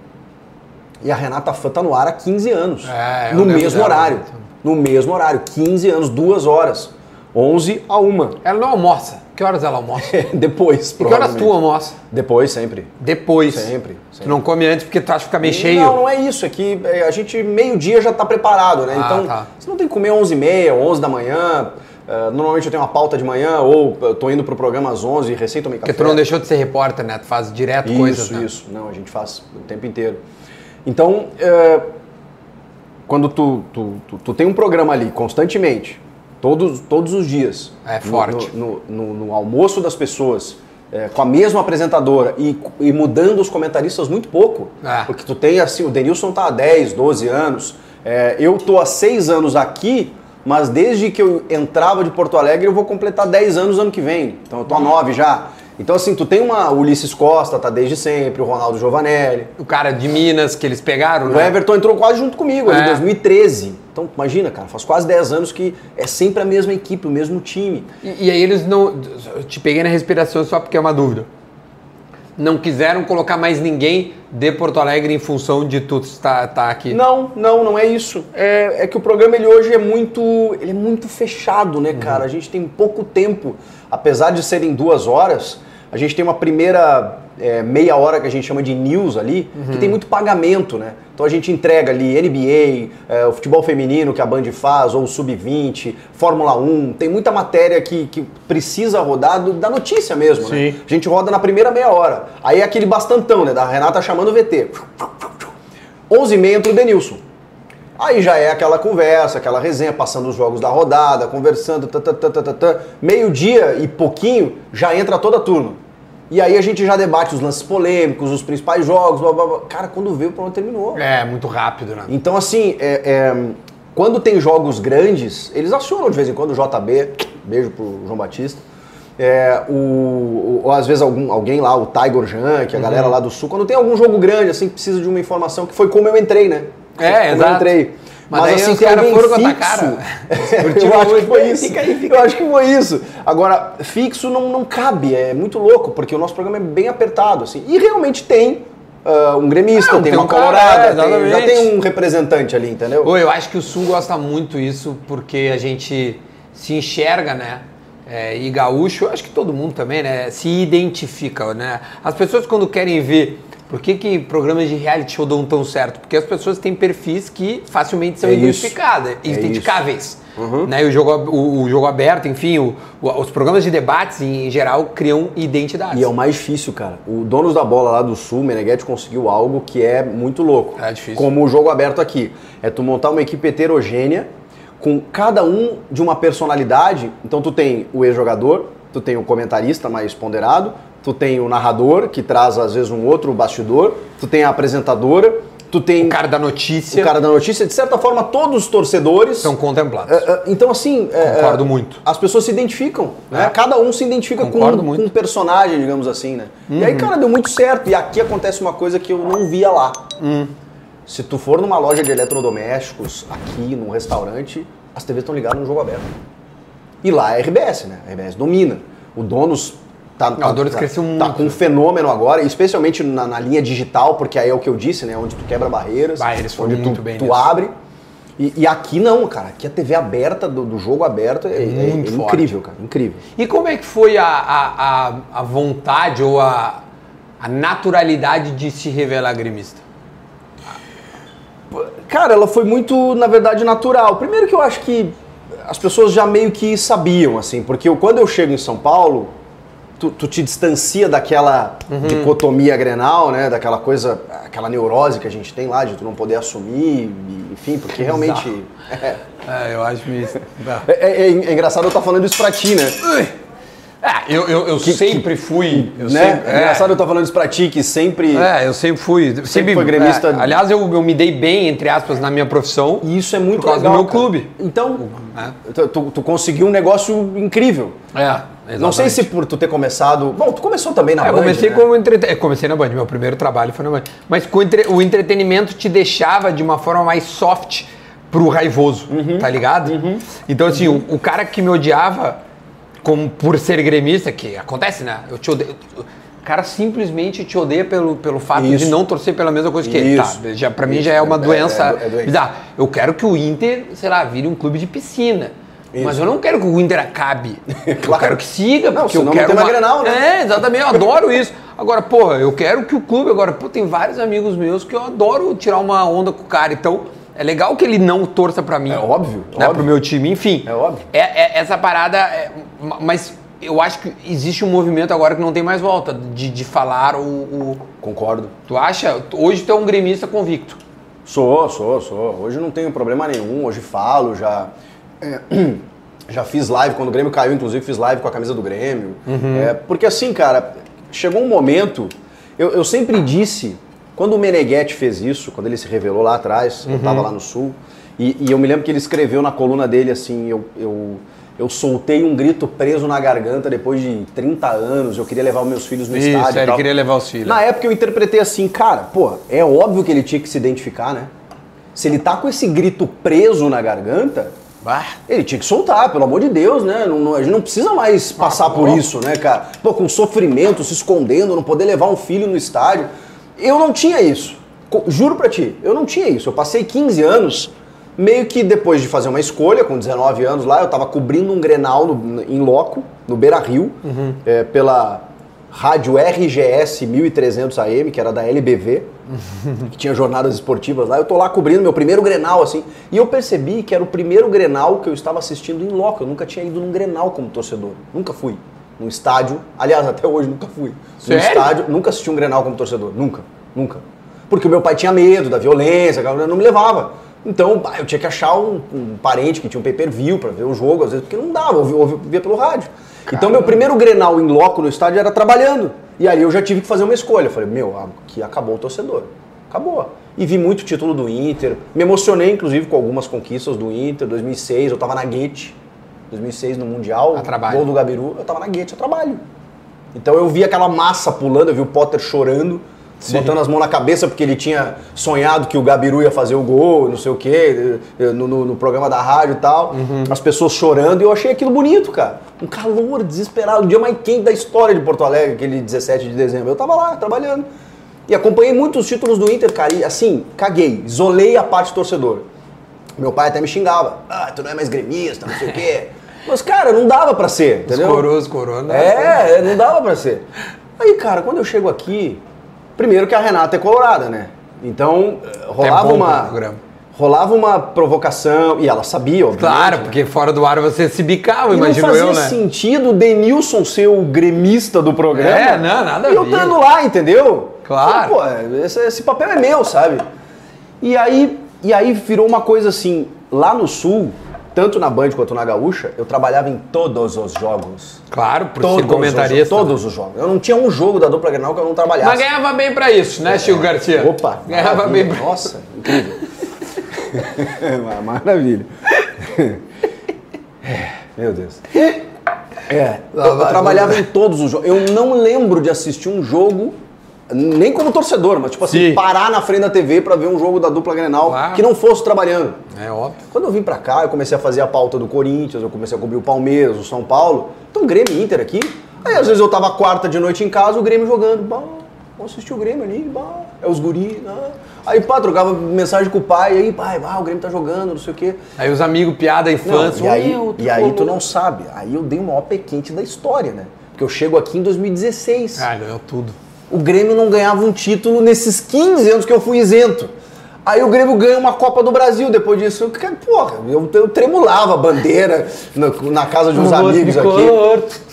E a Renata Fã tá no ar há 15 anos. É, no mesmo dela. horário. No mesmo horário. 15 anos, duas horas. 11 a 1. Ela não almoça. Que horas ela almoça? Depois, E que horas tu almoça? Depois, sempre. Depois. Sempre, Tu sempre. não come antes porque tu acha que fica meio cheio? Não, não é isso. É que é, a gente meio-dia já está preparado, né? Ah, então, tá. você não tem que comer 11h30, 11 da manhã. eh, normalmente eu tenho uma pauta de manhã, ou eu tô indo pro programa às 11 e recém tomei café. Porque tu não deixou de ser repórter, né? Tu faz direto Isso, coisas, né? isso. Não, a gente faz o tempo inteiro. Então, eh, quando tu, tu, tu, tu tem um programa ali constantemente, todos, todos os dias. É no- forte. No, no- no almoço das pessoas, eh, com a mesma apresentadora e, e mudando os comentaristas muito pouco. É. Porque tu tem assim, o Denilson tá há 10, 12 anos. eh, eu tô há 6 anos aqui, mas desde que eu entrava de Porto Alegre eu vou completar 10 anos ano que vem. Então eu tô há 9 já. Então assim, tu tem uma o Ulisses Costa, tá desde sempre, o Ronaldo Giovanelli. O cara de Minas que eles pegaram, O né? Everton entrou quase junto comigo, É. em 2013. Então, imagina, cara, faz quase 10 anos que é sempre a mesma equipe, o mesmo time. E, e aí eles não. Eu te peguei na respiração só porque é uma dúvida. Não quiseram colocar mais ninguém de Porto Alegre em função de tu estar tá aqui. Não, não, não é isso. É, é que o programa ele hoje é muito, ele é muito fechado, né, cara? A gente tem pouco tempo, apesar de serem duas horas. A gente tem uma primeira é, meia hora que a gente chama de news ali, que tem muito pagamento, né? Então a gente entrega ali NBA, é, o futebol feminino que a Band faz, ou o Sub-20, Fórmula 1, tem muita matéria que, que precisa rodar do- da notícia mesmo, né? Sim. A gente roda na primeira meia hora. Aí é aquele bastantão, né? Da Renata chamando o VT. 11h30 entra o Denilson. Aí já é aquela conversa, aquela resenha, passando os jogos da rodada, conversando, tá, tá, tá, tá, tá, tá. meio-dia e pouquinho, já entra toda a turma. E aí a gente já debate os lances polêmicos, os principais jogos, blá, blá, blá. Cara, quando vê, o programa terminou. É, muito rápido, né? Então, assim, é- é, quando tem jogos grandes, eles acionam de vez em quando o JB, beijo pro João Batista. É, o, ou às vezes algum, alguém lá, o Tiger Jan, que é a galera Uhum. lá do Sul, quando tem algum jogo grande, assim, que precisa de uma informação, que foi como eu entrei, né? É, exato. entrei. Mas Mas, aí assim, os caras foram fixo. cara. eu acho que foi isso. Fica aí, fica Eu acho que foi isso. Agora, fixo não, não cabe, é muito louco, porque o nosso programa é bem apertado, assim. E realmente tem ah, um gremista, Não, tem, tem uma um cara, colorada, é, tem- já tem um representante ali, entendeu? Ô, eu acho que o Sul gosta muito isso porque a gente se enxerga, né? É, e gaúcho, eu acho que todo mundo também, né? Se identifica, né? As pessoas quando querem ver por que, que programas de reality show dão tão certo? Porque as pessoas têm perfis que facilmente são É identificadas, É identificáveis. Né? E o, jogo, o, o jogo aberto, enfim, o- o- os programas de debates em geral criam identidades. E é o mais difícil, cara. O Donos da Bola lá do Sul, Meneghetti, conseguiu algo que é muito louco. É difícil. Como o jogo aberto aqui. É tu montar uma equipe heterogênea, com cada um de uma personalidade. Então tu tem o ex-jogador, tu tem o comentarista mais ponderado, tu tem o narrador, que traz às vezes um outro bastidor, tu tem a apresentadora, tu tem O cara da notícia o cara da notícia, de certa forma, todos os torcedores. são contemplados. É, é, então, assim. é, Concordo é, muito. As pessoas se identificam, né? É. Cada um se identifica com, um- muito. Uhum. com um personagem, digamos assim, né? E aí, cara, deu muito certo. E aqui acontece uma coisa que eu não via lá. Hum. Se tu for numa loja de eletrodomésticos, aqui, num restaurante, as TVs estão ligadas no jogo aberto. E lá é RBS, né? A RBS domina. O Donos tá, tá, tá- cresceu tá muito. com um fenômeno agora, especialmente na, na linha digital, porque aí é o que eu disse, né? Onde tu quebra barreiras, foram onde muito tu, bem tu nisso. abre. E, e aqui não, cara. Aqui a TV aberta, do, do jogo aberto, é, é- é incrível, cara. Incrível. E como é que foi a, a, a, a vontade ou a, a naturalidade de se revelar gremista? Cara, ela foi muito, na verdade, natural. Primeiro que eu acho que as pessoas já meio que sabiam, assim, porque eu, quando eu chego em São Paulo, tu, tu te distancia daquela Uhum. dicotomia grenal, né? Daquela coisa, aquela neurose que a gente tem lá, de tu não poder assumir, enfim, porque realmente. É, É, eu acho isso. é- é- é engraçado eu estar falando isso pra ti, né? É, eu, eu, eu sempre fui. Eu né? sempre, é engraçado eu estar falando isso pra ti, que sempre. É, eu sempre fui. Sempre, foi gremista. é, aliás, eu, eu me dei bem, entre aspas, na minha profissão. E isso é muito Por causa legal. do meu cara. clube. Então, É. tu, tu- tu conseguiu um negócio incrível. É, Não sei se por tu ter começado. Bom, tu começou também na É, eu Band, comecei né? como entrete... comecei na Band, meu primeiro trabalho foi na Band. Mas entre- o entretenimento te deixava de uma forma mais soft pro raivoso, Uhum. tá ligado? Então assim, o, o cara que me odiava como por ser gremista, que acontece, né? Eu te odeio. O cara simplesmente te odeia pelo, pelo fato Isso. de não torcer pela mesma coisa que ele. Tá, Isso. já, pra mim Isso. já é uma É- doença é- é doença. bizarra. Eu quero que o Inter, sei lá, vire um clube de piscina. Mas Isso. eu não quero que o Inter acabe. Eu Claro. quero que siga, Não, porque eu senão não quero tem uma... Grenal, né? É, exatamente, eu adoro isso. Agora, porra, eu quero que o clube agora, pô, tem vários amigos meus que eu adoro tirar uma onda com o cara. Então, é legal que ele não torça pra mim. É óbvio, Né, óbvio. pro meu time, enfim. É óbvio. É, é- essa parada, é, ma- mas eu acho que existe um movimento agora que não tem mais volta de, de falar o, o- Concordo. Tu acha? Hoje tu é um gremista convicto. Sou, sou, sou. Hoje não tenho problema nenhum, hoje falo, já. É, já fiz live, quando o Grêmio caiu, inclusive fiz live com a camisa do Grêmio. É, porque assim, cara, chegou um momento. Eu, eu sempre disse, quando o Meneghetti fez isso, quando ele se revelou lá atrás, eu tava lá no sul, e, e eu me lembro que ele escreveu na coluna dele assim, eu. eu eu soltei um grito preso na garganta depois de 30 anos. Eu queria levar os meus filhos no Isso, estádio. e ele queria levar os filhos. Na época eu interpretei assim, cara, pô, é óbvio que ele tinha que se identificar, né? Se ele tá com esse grito preso na garganta, Bah. ele tinha que soltar, pelo amor de Deus, né? Não- não- a gente não precisa mais passar por ó. isso, né, cara? Pô, com sofrimento, se escondendo, não poder levar um filho no estádio. Eu não tinha isso. Juro pra ti, eu não tinha isso. Eu passei 15 anos, meio que depois de fazer uma escolha, com 19 anos lá, eu tava cobrindo um Grenal no- em loco, no Beira Rio, é, pela rádio RGS 1300 AM, que era da LBV, que tinha jornadas esportivas lá. Eu tô lá cobrindo meu primeiro Grenal, assim, e eu percebi que era o primeiro Grenal que eu estava assistindo em loco. Eu nunca tinha ido num Grenal como torcedor. Nunca fui. Num estádio, aliás, até hoje nunca fui. Sério? Num estádio, nunca assisti um Grenal como torcedor. Nunca. Nunca. Porque o meu pai tinha medo da violência, não me levava. Então, eu tinha que achar um, um parente que tinha um pay-per-view pra ver o jogo, às vezes, porque não dava, eu ouvia, pelo rádio. Então, meu primeiro Grenal em loco no estádio era trabalhando. E aí eu já tive que fazer uma escolha. Eu falei, meu, aqui acabou o torcedor. Acabou. E vi muito título do Inter. Me emocionei, inclusive, com algumas conquistas do Inter. 2006, eu tava na Guete. 2006 no Mundial. A trabalho. Gol do Gabiru. Eu tava na Guete, a trabalho. Então eu vi aquela massa pulando, eu vi o Potter chorando, botando as mãos na cabeça porque ele tinha sonhado que o Gabiru ia fazer o gol, não sei o quê, no, no- no programa da rádio e tal. As pessoas chorando e eu achei aquilo bonito, cara. Um calor desesperado, o dia mais quente da história de Porto Alegre, aquele 17 de dezembro. Eu tava lá, trabalhando. E acompanhei muitos títulos do Inter, cara, e assim, caguei, isolei a parte torcedor. Meu pai até me xingava. Ah, tu não é mais gremista, não sei o quê. Mas, cara, não dava pra ser, entendeu? Escorou, escorou. É, é, não dava pra ser. Aí, cara, quando eu chego aqui, primeiro que a Renata é colorada, né? Então, eh, rolava uma. Rolava uma provocação, e ela sabia, obviamente. Claro, né? porque fora do ar você se bicava, E não imagino fazia eu, né? sentido o Denilson ser o gremista do programa. É, não, nada E eu estando lá, entendeu? Claro. Falei, Pô, esse, esse papel é meu, sabe? E aí, e aí virou uma coisa assim, lá no sul, tanto na Band quanto na Gaúcha, eu trabalhava em todos os jogos. Claro, por Todos ser comentarista. Os, todos os jogos. Eu não tinha um jogo da dupla Grenal que eu não trabalhasse. Mas ganhava bem pra isso, né, Chico Garcia? Opa! Ganhava maravilha. bem pra Nossa, incrível. maravilha. Meu Deus. É, eu, eu trabalhava em todos os jogos. Eu não lembro de assistir um jogo, nem como torcedor, mas tipo assim, Sim. parar na frente da TV pra ver um jogo da dupla Grenal Claro. que não fosse trabalhando. É óbvio. Quando eu vim pra cá, eu comecei a fazer a pauta do Corinthians, eu comecei a cobrir o Palmeiras, o São Paulo. Então, Grêmio Inter aqui. Aí, às vezes, eu tava quarta de noite em casa, o Grêmio jogando. Bah, vamos assistir o Grêmio ali, bah, é os guri. né? Aí, pá, trocava mensagem com o pai, aí, pai, ah, o Grêmio tá jogando, não sei o quê. Aí os amigos, piada, Não, infância. e aí, e aí tu não sabe. Aí eu dei o maior pequente da história, né? Porque eu chego aqui em 2016. Ah, ganhou tudo. O Grêmio não ganhava um título nesses 15 anos que eu fui isento. Aí o Grêmio ganha uma Copa do Brasil depois disso. Eu, porra, eu, eu tremulava a bandeira na, na casa de uns Um amigos aqui.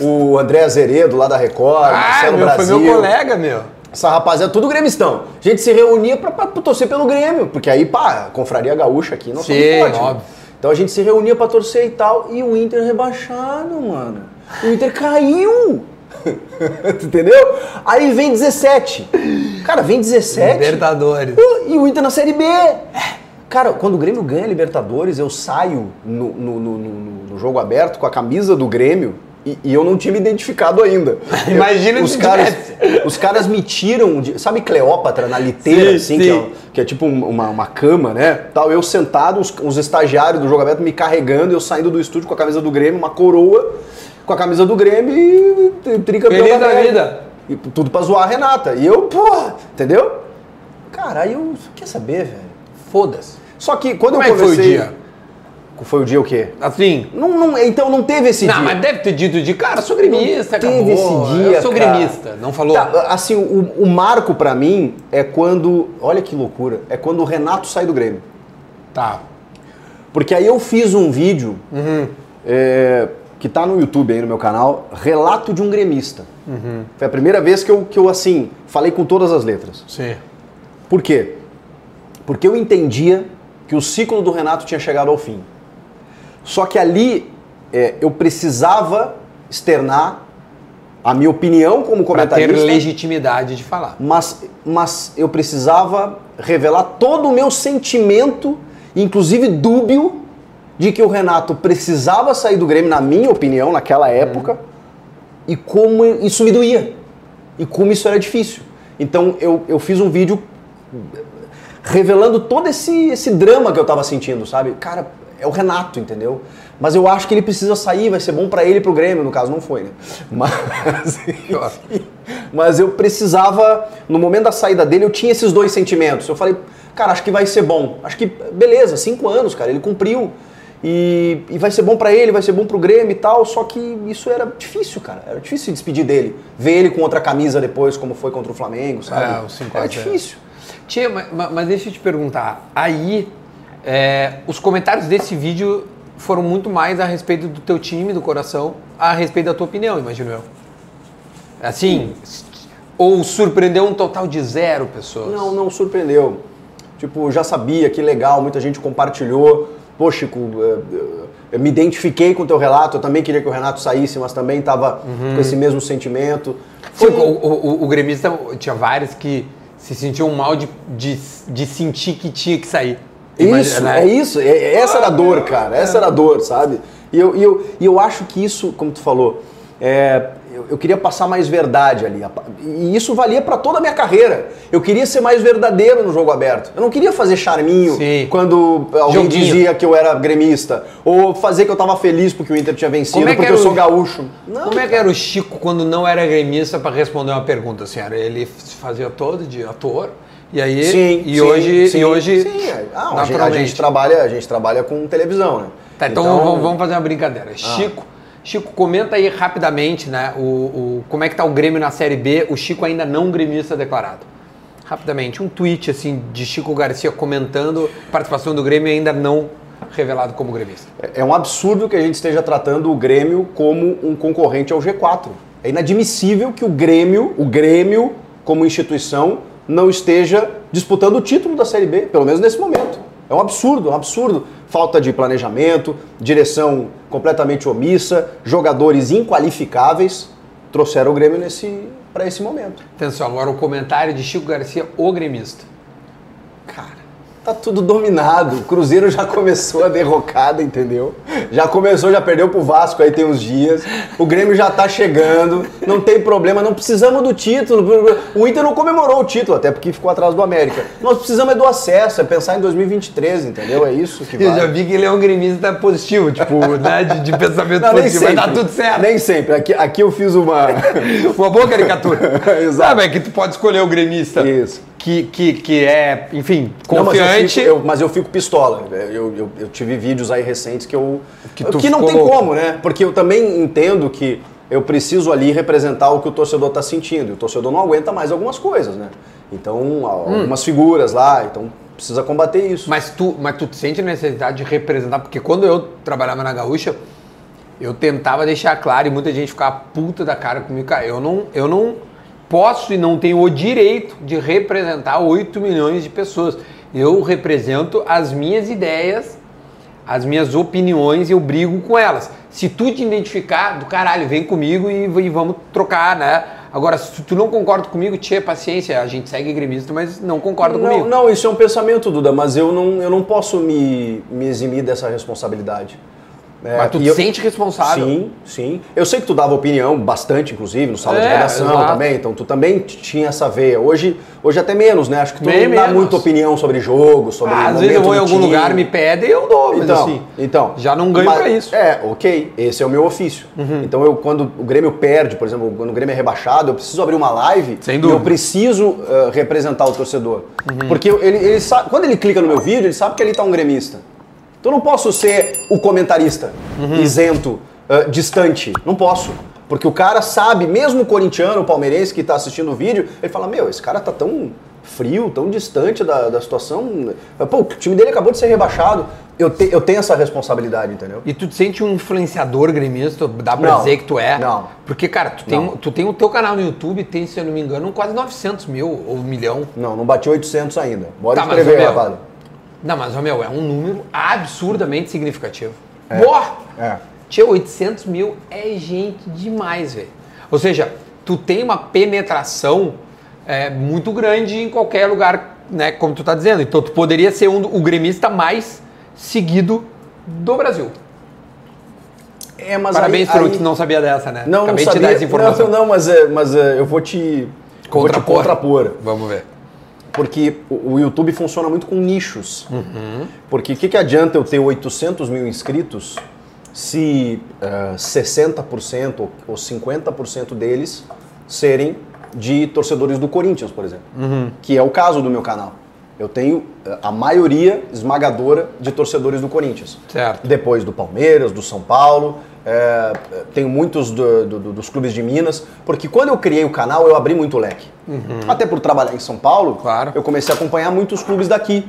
O André Azeredo, lá da Record, Ah, Marcelo meu, foi Brasil. meu colega, meu. Essa rapaziada, tudo gremistão. A gente se reunia pra, pra, pra torcer pelo Grêmio, porque aí, pá, a confraria gaúcha aqui, somos Sim, né? óbvio. Então a gente se reunia pra torcer e tal, e o Inter rebaixado, mano. O Inter caiu. Entendeu? Aí vem 17. Cara, vem 17. Libertadores. E o Inter na Série B. Cara, quando o Grêmio ganha Libertadores, eu saio no, no- no- no- jogo aberto com a camisa do Grêmio e, e eu não tinha me identificado ainda. Imagina os caras, tivesse. os caras me tiram, de- sabe Cleópatra na liteira, Sim, assim, sim. Que, é, que é tipo um- uma, uma cama, né? Tal, eu sentado, os, os estagiários do jogo aberto me carregando, eu saindo do estúdio com a camisa do Grêmio, uma coroa com a camisa do Grêmio e, e tricampeão Feliz da América. vida. E tudo pra zoar a Renata. E eu, porra, entendeu? Cara, aí eu. Quer saber, velho? Foda-se. Só que quando Como eu é que foi o comecei. dia? Foi o dia o quê? Assim. Não, não- então não teve esse Não, dia. mas deve ter dito de cara, sou gremista, Teve acabou. esse dia, Eu sou cara. gremista. Não falou? Tá, assim, o, o marco pra mim é quando. Olha que loucura. É quando o Renato sai do Grêmio. Tá. Porque aí eu fiz um vídeo Uhum. é, que tá no YouTube aí no meu canal, Relato de um Gremista. Uhum. Foi a primeira vez que eu, que eu, assim, falei com todas as letras. Sim. Por quê? Porque eu entendia que o ciclo do Renato tinha chegado ao fim. Só que ali é, eu precisava externar a minha opinião como Pra ter comentarista, legitimidade de falar. mas, mas eu precisava revelar todo o meu sentimento, inclusive dúbio, de que o Renato precisava sair do Grêmio, na minha opinião, naquela época, e como isso me doía. E como isso era difícil. Então eu, eu fiz um vídeo revelando todo esse, esse drama que eu tava sentindo, sabe? Cara, é o Renato, entendeu? Mas eu acho que ele precisa sair, vai ser bom pra ele e pro Grêmio, no caso não foi, né? Mas, mas eu precisava, no momento da saída dele, eu tinha esses dois sentimentos. Eu falei, cara, acho que vai ser bom. Acho que, beleza, cinco anos, cara, ele cumpriu. E, e vai ser bom pra ele, vai ser bom pro Grêmio e tal, só que isso era difícil, cara. Era difícil se despedir dele. Ver ele com outra camisa depois, como foi contra o Flamengo, sabe? É, o 5 a era 0. difícil. Tia, mas, mas deixa eu te perguntar. Aí, é, os comentários desse vídeo foram muito mais a respeito do teu time, do coração, a respeito da tua opinião, imagino eu. Assim, ou surpreendeu um total de zero pessoas? Não, não surpreendeu. Tipo, já sabia, que legal, muita gente compartilhou. Pô, Chico, eh, eu me identifiquei com o teu relato, eu também queria que o Renato saísse, mas também estava com esse mesmo sentimento. Sim, o, o, o gremista tinha vários que se sentiam mal de, de, de sentir que tinha que sair. Isso, Imagina, né? é isso. é- é- essa era a dor, cara. Essa era a dor, sabe? E eu, e eu, e eu acho que isso, como tu falou, é, eu, eu queria passar mais verdade ali. E isso valia pra toda a minha carreira. Eu queria ser mais verdadeiro no jogo aberto. Eu não queria fazer charminho Sim. quando alguém Joguinho. dizia que eu era gremista. Ou fazer que eu tava feliz porque o Inter tinha vencido, é que porque eu sou o- gaúcho. Não, Como é que era o Chico quando não era gremista para responder uma pergunta, assim? Era, ele se fazia todo de ator, e aí... Sim, e sim, hoje, sim, e hoje sim. Ah, a, gente, trabalha, a gente trabalha com televisão, né? Tá, então, vamos, vamos fazer uma brincadeira. Chico, Chico, comenta aí rapidamente, né? O, o- como é que tá o Grêmio na Série B? O Chico ainda não gremista declarado. Rapidamente, um tweet assim de Chico Garcia comentando participação do Grêmio ainda não revelado como gremista. É um absurdo que a gente esteja tratando o Grêmio como um concorrente ao G4. É inadmissível que o Grêmio, o Grêmio como instituição, não esteja disputando o título da Série B, pelo menos nesse momento. É um absurdo, é um absurdo. Falta de planejamento, direção completamente omissa, jogadores inqualificáveis trouxeram o Grêmio nesse para esse momento. Atenção, agora o comentário de Chico Garcia, o gremista. Tá tudo dominado. O Cruzeiro já começou a derrocada, entendeu? Já começou, já perdeu pro Vasco aí tem uns dias. O Grêmio já tá chegando, não tem problema, não precisamos do título. O Inter não comemorou o título, até porque ficou atrás do América. Nós precisamos é do acesso, é pensar em 2023, entendeu? É isso que Eu vale. já vi que ele é um gremista positivo, tipo, né, de, de pensamento Não, nem positivo. Vai dar tudo certo. Nem sempre. Aqui, aqui eu fiz uma. Uma boa caricatura. Exato. Sabe, é que tu pode escolher o gremista Isso. que, que, que é, enfim, Não, mas eu confiante. fico- eu- Mas eu fico pistola. Eu, eu- eu tive vídeos aí recentes que eu. Que Que, não tem como, né? Porque eu também entendo que eu preciso ali representar o que o torcedor está sentindo. E o torcedor não aguenta mais algumas coisas, né? Então, Hum. algumas figuras lá, então precisa combater isso. Mas tu, mas tu sente necessidade de representar, porque quando eu trabalhava na Gaúcha, eu tentava deixar claro e muita gente ficava puta da cara comigo, cara, eu não, eu não posso e não tenho o direito de representar 8 milhões de pessoas. Eu represento as minhas ideias, as minhas opiniões e eu brigo com elas. Se tu te identificar, do caralho, vem comigo e, e vamos trocar, né? Agora, se tu não concorda comigo, tia, paciência, a gente segue gremista, mas não concorda não, comigo. não, isso é um pensamento, Duda, mas eu não, eu não posso me, me eximir dessa responsabilidade. É, Mas tu te eu- sente responsável. Sim, sim. Eu sei que tu dava opinião bastante, inclusive, no sala de É, redação exato. também, então tu também tinha essa veia. Hoje, hoje até menos, né? Acho que tu Bem não dá menos. muita opinião sobre jogo, sobre Ah, às vezes eu vou em algum time. lugar, me pedem e eu dou, mas Então, assim. então, já não ganho mas- pra isso. Uhum. É, ok, esse é o meu ofício. Então eu, quando o Grêmio perde, por exemplo, quando o Grêmio é rebaixado, eu preciso abrir uma live Sem dúvida. eu preciso eh, representar o torcedor. Uhum. Porque ele, ele sabe, quando ele clica no meu vídeo, ele sabe que ali tá um gremista. Então eu não posso ser o comentarista Uhum. isento, eh, distante. Não posso. Porque o cara sabe, mesmo o corintiano, o palmeirense que está assistindo o vídeo, ele fala: Meu, esse cara tá tão frio, tão distante da, da situação. Pô, o time dele acabou de ser rebaixado. Eu, te- eu tenho essa responsabilidade, entendeu? E tu te sente um influenciador gremista, dá pra Não, dizer que tu é? não. Porque, cara, tu tem, Não. tu tem o teu canal no YouTube, tem, se eu não me engano, quase 900 mil ou um milhão. Não, não bati 800 ainda. Bora Tá, escrever, ô, meu, rapaz. Não, mas, meu, é um número absurdamente significativo. Boa! É. Tia, 800 mil é gente demais, velho. Ou seja, tu tem uma penetração é, muito grande em qualquer lugar, né? Como tu tá dizendo. Então tu poderia ser um, o gremista mais seguido do Brasil. É, mas Parabéns, aí, Truque, aí... não sabia dessa, né? Não, Acabei não de sabia. te dar essa informação. Não, não, mas, é, mas é, eu vou te vou te contrapor. Vamos ver. Porque o, YouTube funciona muito com nichos. Uhum. Porque o que, que adianta eu ter 800 mil inscritos se eh, 60% ou- ou 50% deles serem de torcedores do Corinthians, por exemplo? Uhum. Que é o caso do meu canal. Eu tenho eh, a maioria esmagadora de torcedores do Corinthians. Certo. Depois do Palmeiras, do São Paulo, é, tenho muitos do- do- do- dos clubes de Minas, porque quando eu criei o canal eu abri muito leque. Até por trabalhar em São Paulo, Uhum. Claro. eu comecei a acompanhar muitos clubes daqui.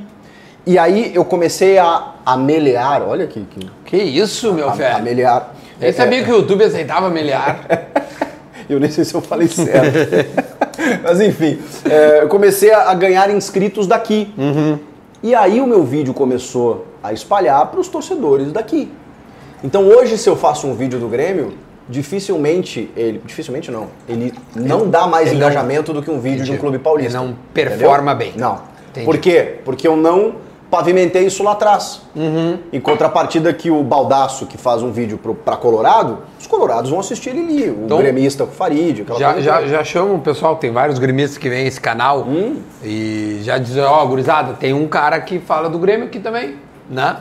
E aí eu comecei a, a melear, olha que, que Que isso, meu a, a velho? melear. Nem sabia que o YouTube aceitava meliar. Eu nem sei se eu falei certo. Mas enfim, é, eu comecei a, a ganhar inscritos daqui. E aí o meu vídeo começou a espalhar para os torcedores daqui. Então hoje, se eu faço um vídeo do Grêmio, dificilmente ele. Dificilmente não. Ele não dá mais ele não- engajamento do que um vídeo de um clube paulista. Ele não performa bem. Não. Entendi. Por quê? Porque eu não pavimentei isso lá atrás. Uhum. Em contrapartida que o Baldaço, que faz um vídeo pro, pra Colorado, os colorados vão assistir ele ali. O Então, gremista, o Farid, aquela Já, já, já chamo o pessoal, tem vários gremistas que vêm esse canal Hum. e já dizem, ó, gurizada, tem um cara que fala do Grêmio aqui também, né?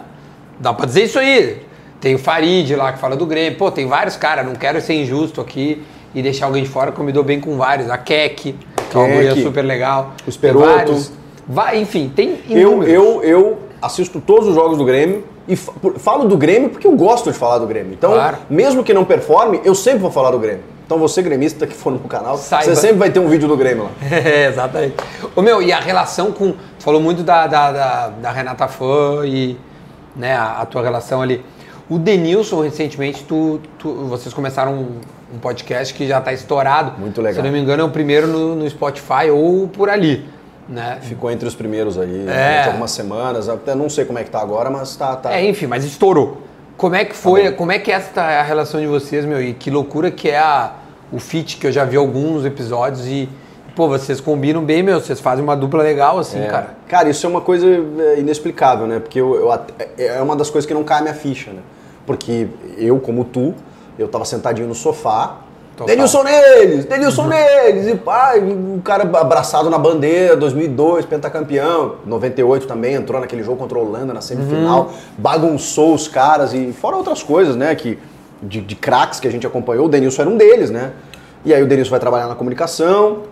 Dá pra dizer isso aí. Tem o Farid lá que fala do Grêmio. Pô, tem vários caras, não quero ser injusto aqui e deixar alguém de fora, que eu me dou bem com vários. A Keck, que é uma guria super legal. O Esperoto. Tem vários. Vai, enfim, tem Eu, inúmeros. eu, eu assisto todos os jogos do Grêmio e falo do Grêmio porque eu gosto de falar do Grêmio. Então, Claro. mesmo que não performe, eu sempre vou falar do Grêmio. Então, você gremista que for no canal, Saiba. você sempre vai ter um vídeo do Grêmio lá. É, exatamente. Ô meu, e a relação com. Tu falou muito da, da, da, da Renata Fã e né, a, a tua relação ali. O Denilson, recentemente, tu, tu- vocês começaram um, um podcast que já está estourado. Muito legal. Se não me engano, é o primeiro no, no Spotify ou por ali. né? Ficou entre os primeiros aí, É. durante algumas semanas. Até não sei como é que tá agora, mas tá. tá. É, enfim, mas estourou. Como é que foi, Tá como é que essa é a relação de vocês, meu? E que loucura que é a, o fit, que eu já vi alguns episódios e, pô, vocês combinam bem, meu, vocês fazem uma dupla legal, assim, É. cara. Cara, isso é uma coisa é, inexplicável, né? Porque eu, eu at- é uma das coisas que não cai a minha ficha, né? Porque eu, como tu, eu tava sentadinho no sofá. Total. Denilson neles! Denilson neles! E e o cara abraçado na bandeira, 2002, pentacampeão. 98 também, entrou naquele jogo contra a Holanda na semifinal. Bagunçou os caras e fora outras coisas, né? Que, de, de craques que a gente acompanhou. O Denilson era um deles, né? E aí o Denilson vai trabalhar na comunicação,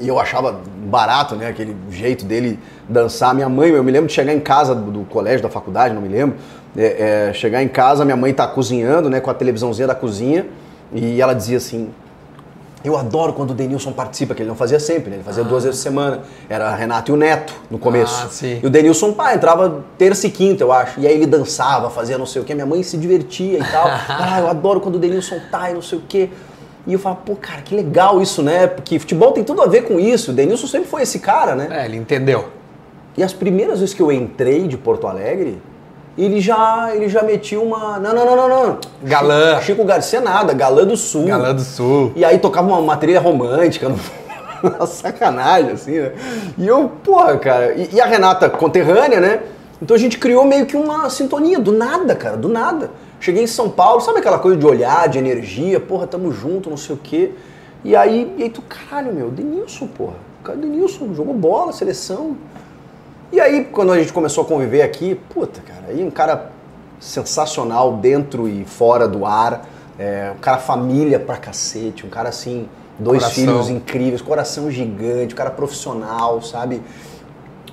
e eu achava barato, né? Aquele jeito dele dançar. Minha mãe, eu me lembro de chegar em casa do, do colégio, da faculdade, não me lembro. É, é, chegar em casa, minha mãe tá cozinhando, né? Com a televisãozinha da cozinha. E ela dizia assim: Eu adoro quando o Denilson participa, que ele não fazia sempre, né? Ele fazia duas vezes por semana. Era a Renato e o Neto no começo. Ah, sim. E o Denilson, pá, entrava terça e quinta, eu acho. E aí ele dançava, fazia não sei o quê. Minha mãe se divertia e tal. ah, eu adoro quando o Denilson tá e não sei o quê. E eu falava, pô, cara, que legal isso, né? Porque futebol tem tudo a ver com isso. O Denilson sempre foi esse cara, né? É, ele entendeu. E as primeiras vezes que eu entrei de Porto Alegre, ele já, ele já metia uma. Não, não, não, não, não. Galã. Chico, Chico Garcia nada, Galã do Sul. Galã do Sul. E aí tocava uma, uma trilha romântica, no- sacanagem, assim, né? E eu, porra, cara. E, e a Renata conterrânea, né? Então a gente criou meio que uma sintonia, do nada, cara, do nada. Cheguei em São Paulo, sabe aquela coisa de olhar, de energia, porra, tamo junto, não sei o quê. E aí, e aí tu, caralho, meu, Denilson, porra. Cara, Denilson jogou bola, seleção. E aí, quando a gente começou a conviver aqui, puta, cara, aí um cara sensacional dentro e fora do ar, é, um cara família pra cacete, um cara assim, dois Coração. filhos incríveis, coração gigante, um cara profissional, sabe?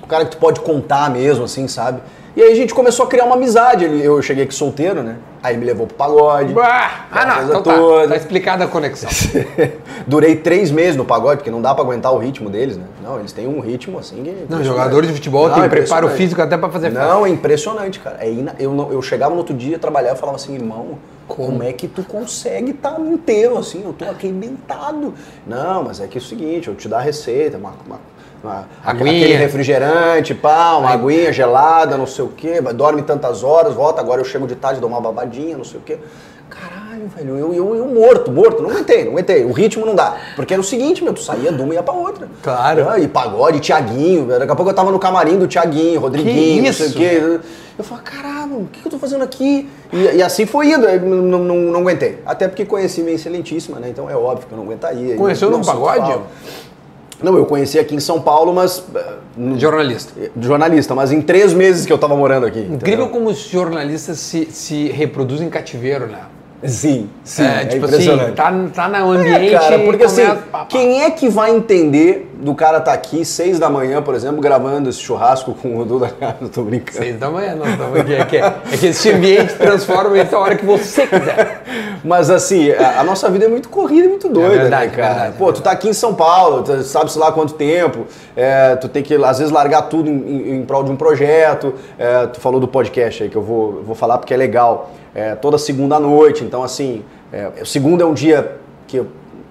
Um cara que tu pode contar mesmo, assim, sabe? E aí a gente começou a criar uma amizade. Eu cheguei aqui solteiro, né? Aí me levou pro pagode. Bah! Ah, não, coisa então tá. toda. Tá explicada a conexão. Durei três meses no pagode, porque não dá pra aguentar o ritmo deles, né? Não, eles têm um ritmo assim que. Não, jogadores de futebol Não, têm é preparo físico até pra fazer festa. Não, é impressionante, cara. É ina- eu, não- eu chegava no outro dia, trabalhava e falava assim, irmão, como, é que tu consegue estar inteiro assim? Eu tô arrebentado. Não, mas é que é o seguinte, eu te dar a receita, uma, uma, uma- aquele refrigerante, pá, uma aguinha gelada, não sei o quê, dorme tantas horas, volta, agora eu chego de tarde, dou uma babadinha, não sei o quê. Caralho, velho, eu, eu, eu morto, morto, não aguentei, não aguentei. O ritmo não dá. Porque era o seguinte, meu, tu saía de uma e ia pra outra. Claro. Ah, e pagode, Tiaguinho. Daqui a pouco eu tava no camarim do Tiaguinho, Rodriguinho, não sei o isso? quê. Eu falei, caralho, o que, que eu tô fazendo aqui? E, e assim foi indo, eu não, não, não aguentei. Até porque conheci minha excelentíssima, né? Então é óbvio que eu não aguentaria. Conheceu no pagode? Não, eu conheci aqui em São Paulo, mas. eh, no- Jornalista. Jornalista, mas em três meses que eu tava morando aqui. Incrível entendeu? como os jornalistas se, se reproduzem em cativeiro, né? Sim, sim. é, É, tipo assim, impressionante. tá, tá no ambiente. É, cara, porque assim, quem é que vai entender do cara tá aqui seis da manhã, por exemplo, gravando esse churrasco com o Duda Casa? Tô brincando. Seis da manhã, não estamos aqui. É que, é que esse ambiente transforma isso a hora que você quiser. Mas assim, a, a nossa vida é muito corrida e muito doida, verdade, né, cara? é verdade, é Pô, tu tá aqui em São Paulo, tu sabe-se lá quanto tempo, é, tu tem que, às vezes, largar tudo em, em- em prol de um projeto. É, tu falou do podcast aí, que eu vou, vou falar porque é legal. É, toda segunda à noite, então assim, é, segunda é um dia que eu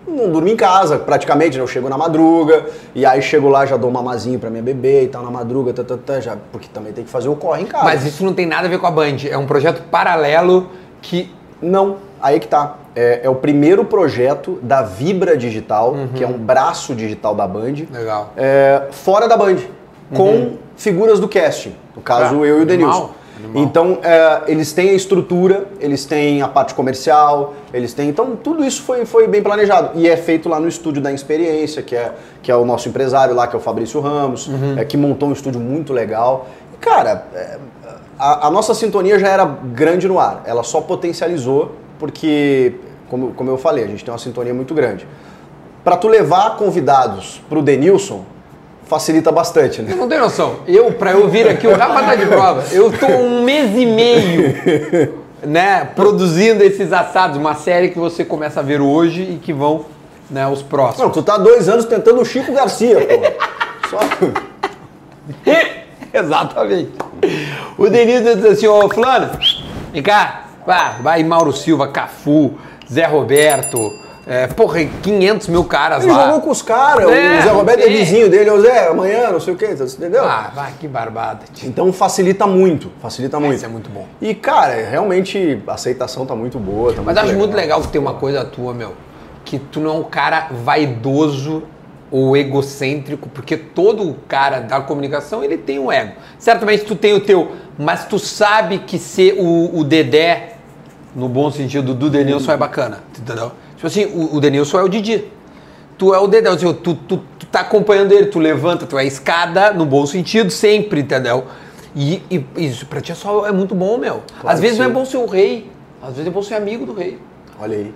não durmo em casa, praticamente, né? Eu chego na madruga, e aí chego lá, já dou um mamazinho pra minha bebê e tal, na madruga, tá, tá, tá, já, porque também tem que fazer o corre em casa. Mas isso não tem nada a ver com a Band. É um projeto paralelo que. Não, aí que tá. É, é o primeiro projeto da Vibra Digital, que é um braço digital da Band, Legal. é, fora da Band, com figuras do casting. No caso, Ah, eu e o Denilson. Animal. Então, é, eles têm a estrutura, eles têm a parte comercial, eles têm. Então, tudo isso foi, foi bem planejado. E é feito lá no estúdio da Experiência, que é, que é o nosso empresário lá, que é o Fabrício Ramos, Uhum. é, que montou um estúdio muito legal. E, cara, é, a, a nossa sintonia já era grande no ar. Ela só potencializou, porque, como, como eu falei, a gente tem uma sintonia muito grande. Para tu levar convidados pro Denilson, facilita bastante, né? Eu não tenho noção. Eu, pra eu vir aqui, o Rafa tá de prova. Eu tô um mês e meio, né, produzindo esses assados. Uma série que você começa a ver hoje e que vão, né, os próximos. Não, tu tá dois anos tentando o Chico Garcia, pô. Só... Exatamente. O Denilson diz assim, ô fulano, vem cá, vá, vai Mauro Silva, Cafu, Zé Roberto, é, porra, 500 mil caras Ele lá. jogou com os caras, É, o Zé Roberto é vizinho dele, ô Zé, amanhã, não sei o quê, entendeu? Ah, vai, que barbada. Então facilita muito, facilita muito. Isso é muito bom. E, cara, realmente a aceitação tá muito boa. Tá Mas eu acho muito legal que tem uma coisa tua, meu, que tu não é um cara vaidoso ou egocêntrico, porque todo cara da comunicação, ele tem um ego. Certamente tu tem o teu, mas tu sabe que ser o, o Dedé, no bom sentido do Denilson, é bacana, entendeu? Tipo assim, o, o Denilson é o Didi. Tu é o Dedé, tipo, tu, tu, tu tá acompanhando ele, tu levanta, tu é escada, no bom sentido, sempre, entendeu? E, e isso pra ti é, só, é muito bom, meu. Claro Às vezes que não é bom ser o rei, às vezes é bom ser amigo do rei. Olha aí.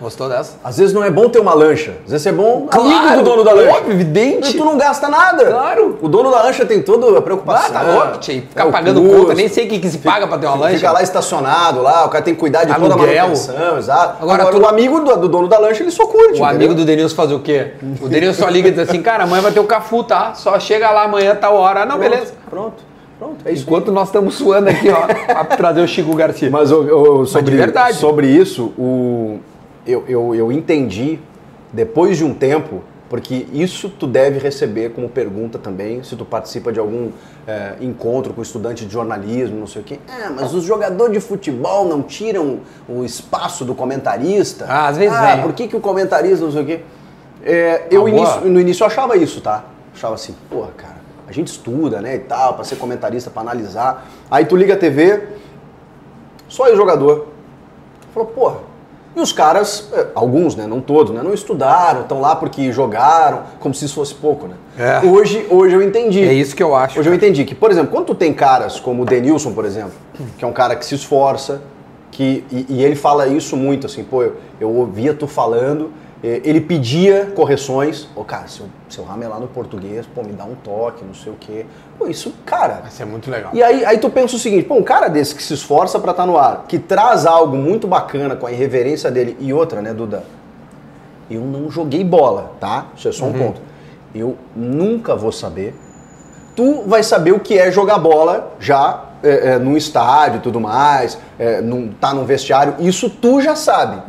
Gostou dessa? Às vezes não é bom ter uma lancha, às vezes é bom amigo do dono da lancha. Óbvio, evidente. E tu não gasta nada. Claro. O dono da lancha tem toda a Ah, preocupação. tá louco, tchê. Ficar É pagando custo. conta, nem sei o que, que se paga pra ter uma lancha. Fica lá estacionado lá, o cara tem que cuidar de toda a Aluguel. manutenção, exato. Agora, Agora, tu- o amigo do, do dono da lancha, ele só curte. O amigo do Denilson fazer o quê? O Denilson só liga e diz assim, cara, amanhã vai ter o Cafu, tá? Só chega lá amanhã, tal hora. Ah, não, beleza. Pronto, pronto, é isso. Enquanto nós estamos suando aqui, ó, pra trazer o Chico Garcia. Mas eu, eu- sobre, verdade. sobre isso, o, eu, eu, eu entendi depois de um tempo, porque isso tu deve receber como pergunta também, se tu participa de algum é, encontro com estudante de jornalismo, não sei o quê. É, mas os jogadores de futebol não tiram o espaço do comentarista? Ah, às vezes Ah, vem. por que, que o comentarista não sei o quê? É, eu Ah, no início eu achava isso, tá? Achava assim, porra, cara, a gente estuda, né, e tal, pra ser comentarista, pra analisar. Aí tu liga a TV, só aí o jogador. Falou, porra. E os caras, é, alguns, né, não todos, né, não estudaram, estão lá porque jogaram, como se isso fosse pouco, né? É. Hoje, hoje eu entendi. É isso que eu acho. Hoje eu entendi que, por exemplo, quando tu tem caras como o Denilson, por exemplo, que é um cara que se esforça, que, e, e ele fala isso muito, assim, pô, eu, eu ouvia tu falando, eh, ele pedia correções, ô cara, se eu, se eu ramelar no português, pô, me dá um toque, não sei o quê. Pô, isso, cara, Vai ser muito legal. e aí, aí tu pensa o seguinte, pô, um cara desse que se esforça pra estar no ar, que traz algo muito bacana com a irreverência dele e outra, né, Duda? Eu não joguei bola, tá? Isso é só um ponto. Eu nunca vou saber. Tu vai saber o que é jogar bola já é, é, num estádio e tudo mais, é, num, tá num vestiário. Isso tu já sabe.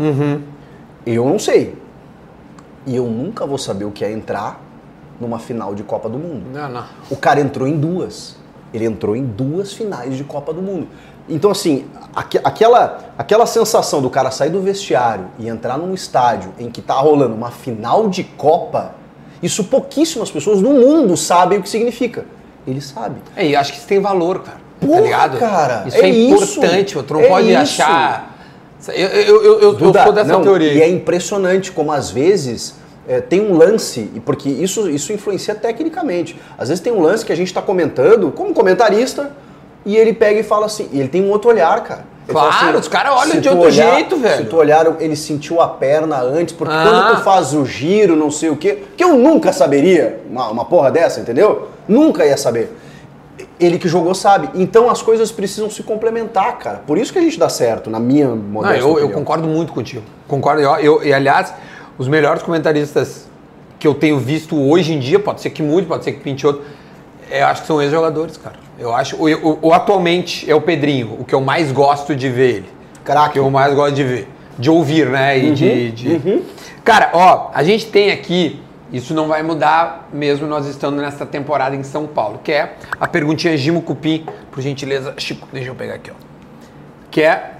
Eu não sei. E eu nunca vou saber o que é entrar numa final de Copa do Mundo. Não, não. O cara entrou em duas. Ele entrou em duas finais de Copa do Mundo. Então, assim, aque- aquela, aquela sensação do cara sair do vestiário e entrar num estádio em que tá rolando uma final de Copa, isso pouquíssimas pessoas no mundo sabem o que significa. Ele sabe. É, e acho que isso tem valor, cara. Porra, tá ligado? cara, Isso é é, importante, isso, tu não é pode isso. achar. Eu, eu, eu, eu, Duda, sou dessa não, teoria. E é impressionante como às vezes é, tem um lance, porque isso, isso influencia tecnicamente. Às vezes tem um lance que a gente está comentando como comentarista e ele pega e fala assim, e ele tem um outro olhar, cara. Ele Claro, os caras olham de outro jeito, velho. Se tu olhar, ele sentiu a perna antes, porque Ah. quando tu faz o giro, não sei o quê, que eu nunca saberia uma, uma porra dessa, entendeu? Nunca ia saber. Ele que jogou sabe. Então as coisas precisam se complementar, cara. Por isso que a gente dá certo, na minha Não, modesta eu, eu opinião. concordo muito contigo. Concordo. Eu, eu- e aliás, os melhores comentaristas que eu tenho visto hoje em dia, pode ser que mude, pode ser que pinte outro, eu acho que são ex-jogadores, cara. Eu acho. O, o- o- atualmente é o Pedrinho, o que eu mais gosto de ver ele. O Craque. que eu mais gosto de ver. De ouvir, né? E de. de- Cara, ó, a gente tem aqui. Isso não vai mudar mesmo nós estando nessa temporada em São Paulo, que é a perguntinha Gimo Cupim, por gentileza. Chico, deixa eu pegar aqui, ó que é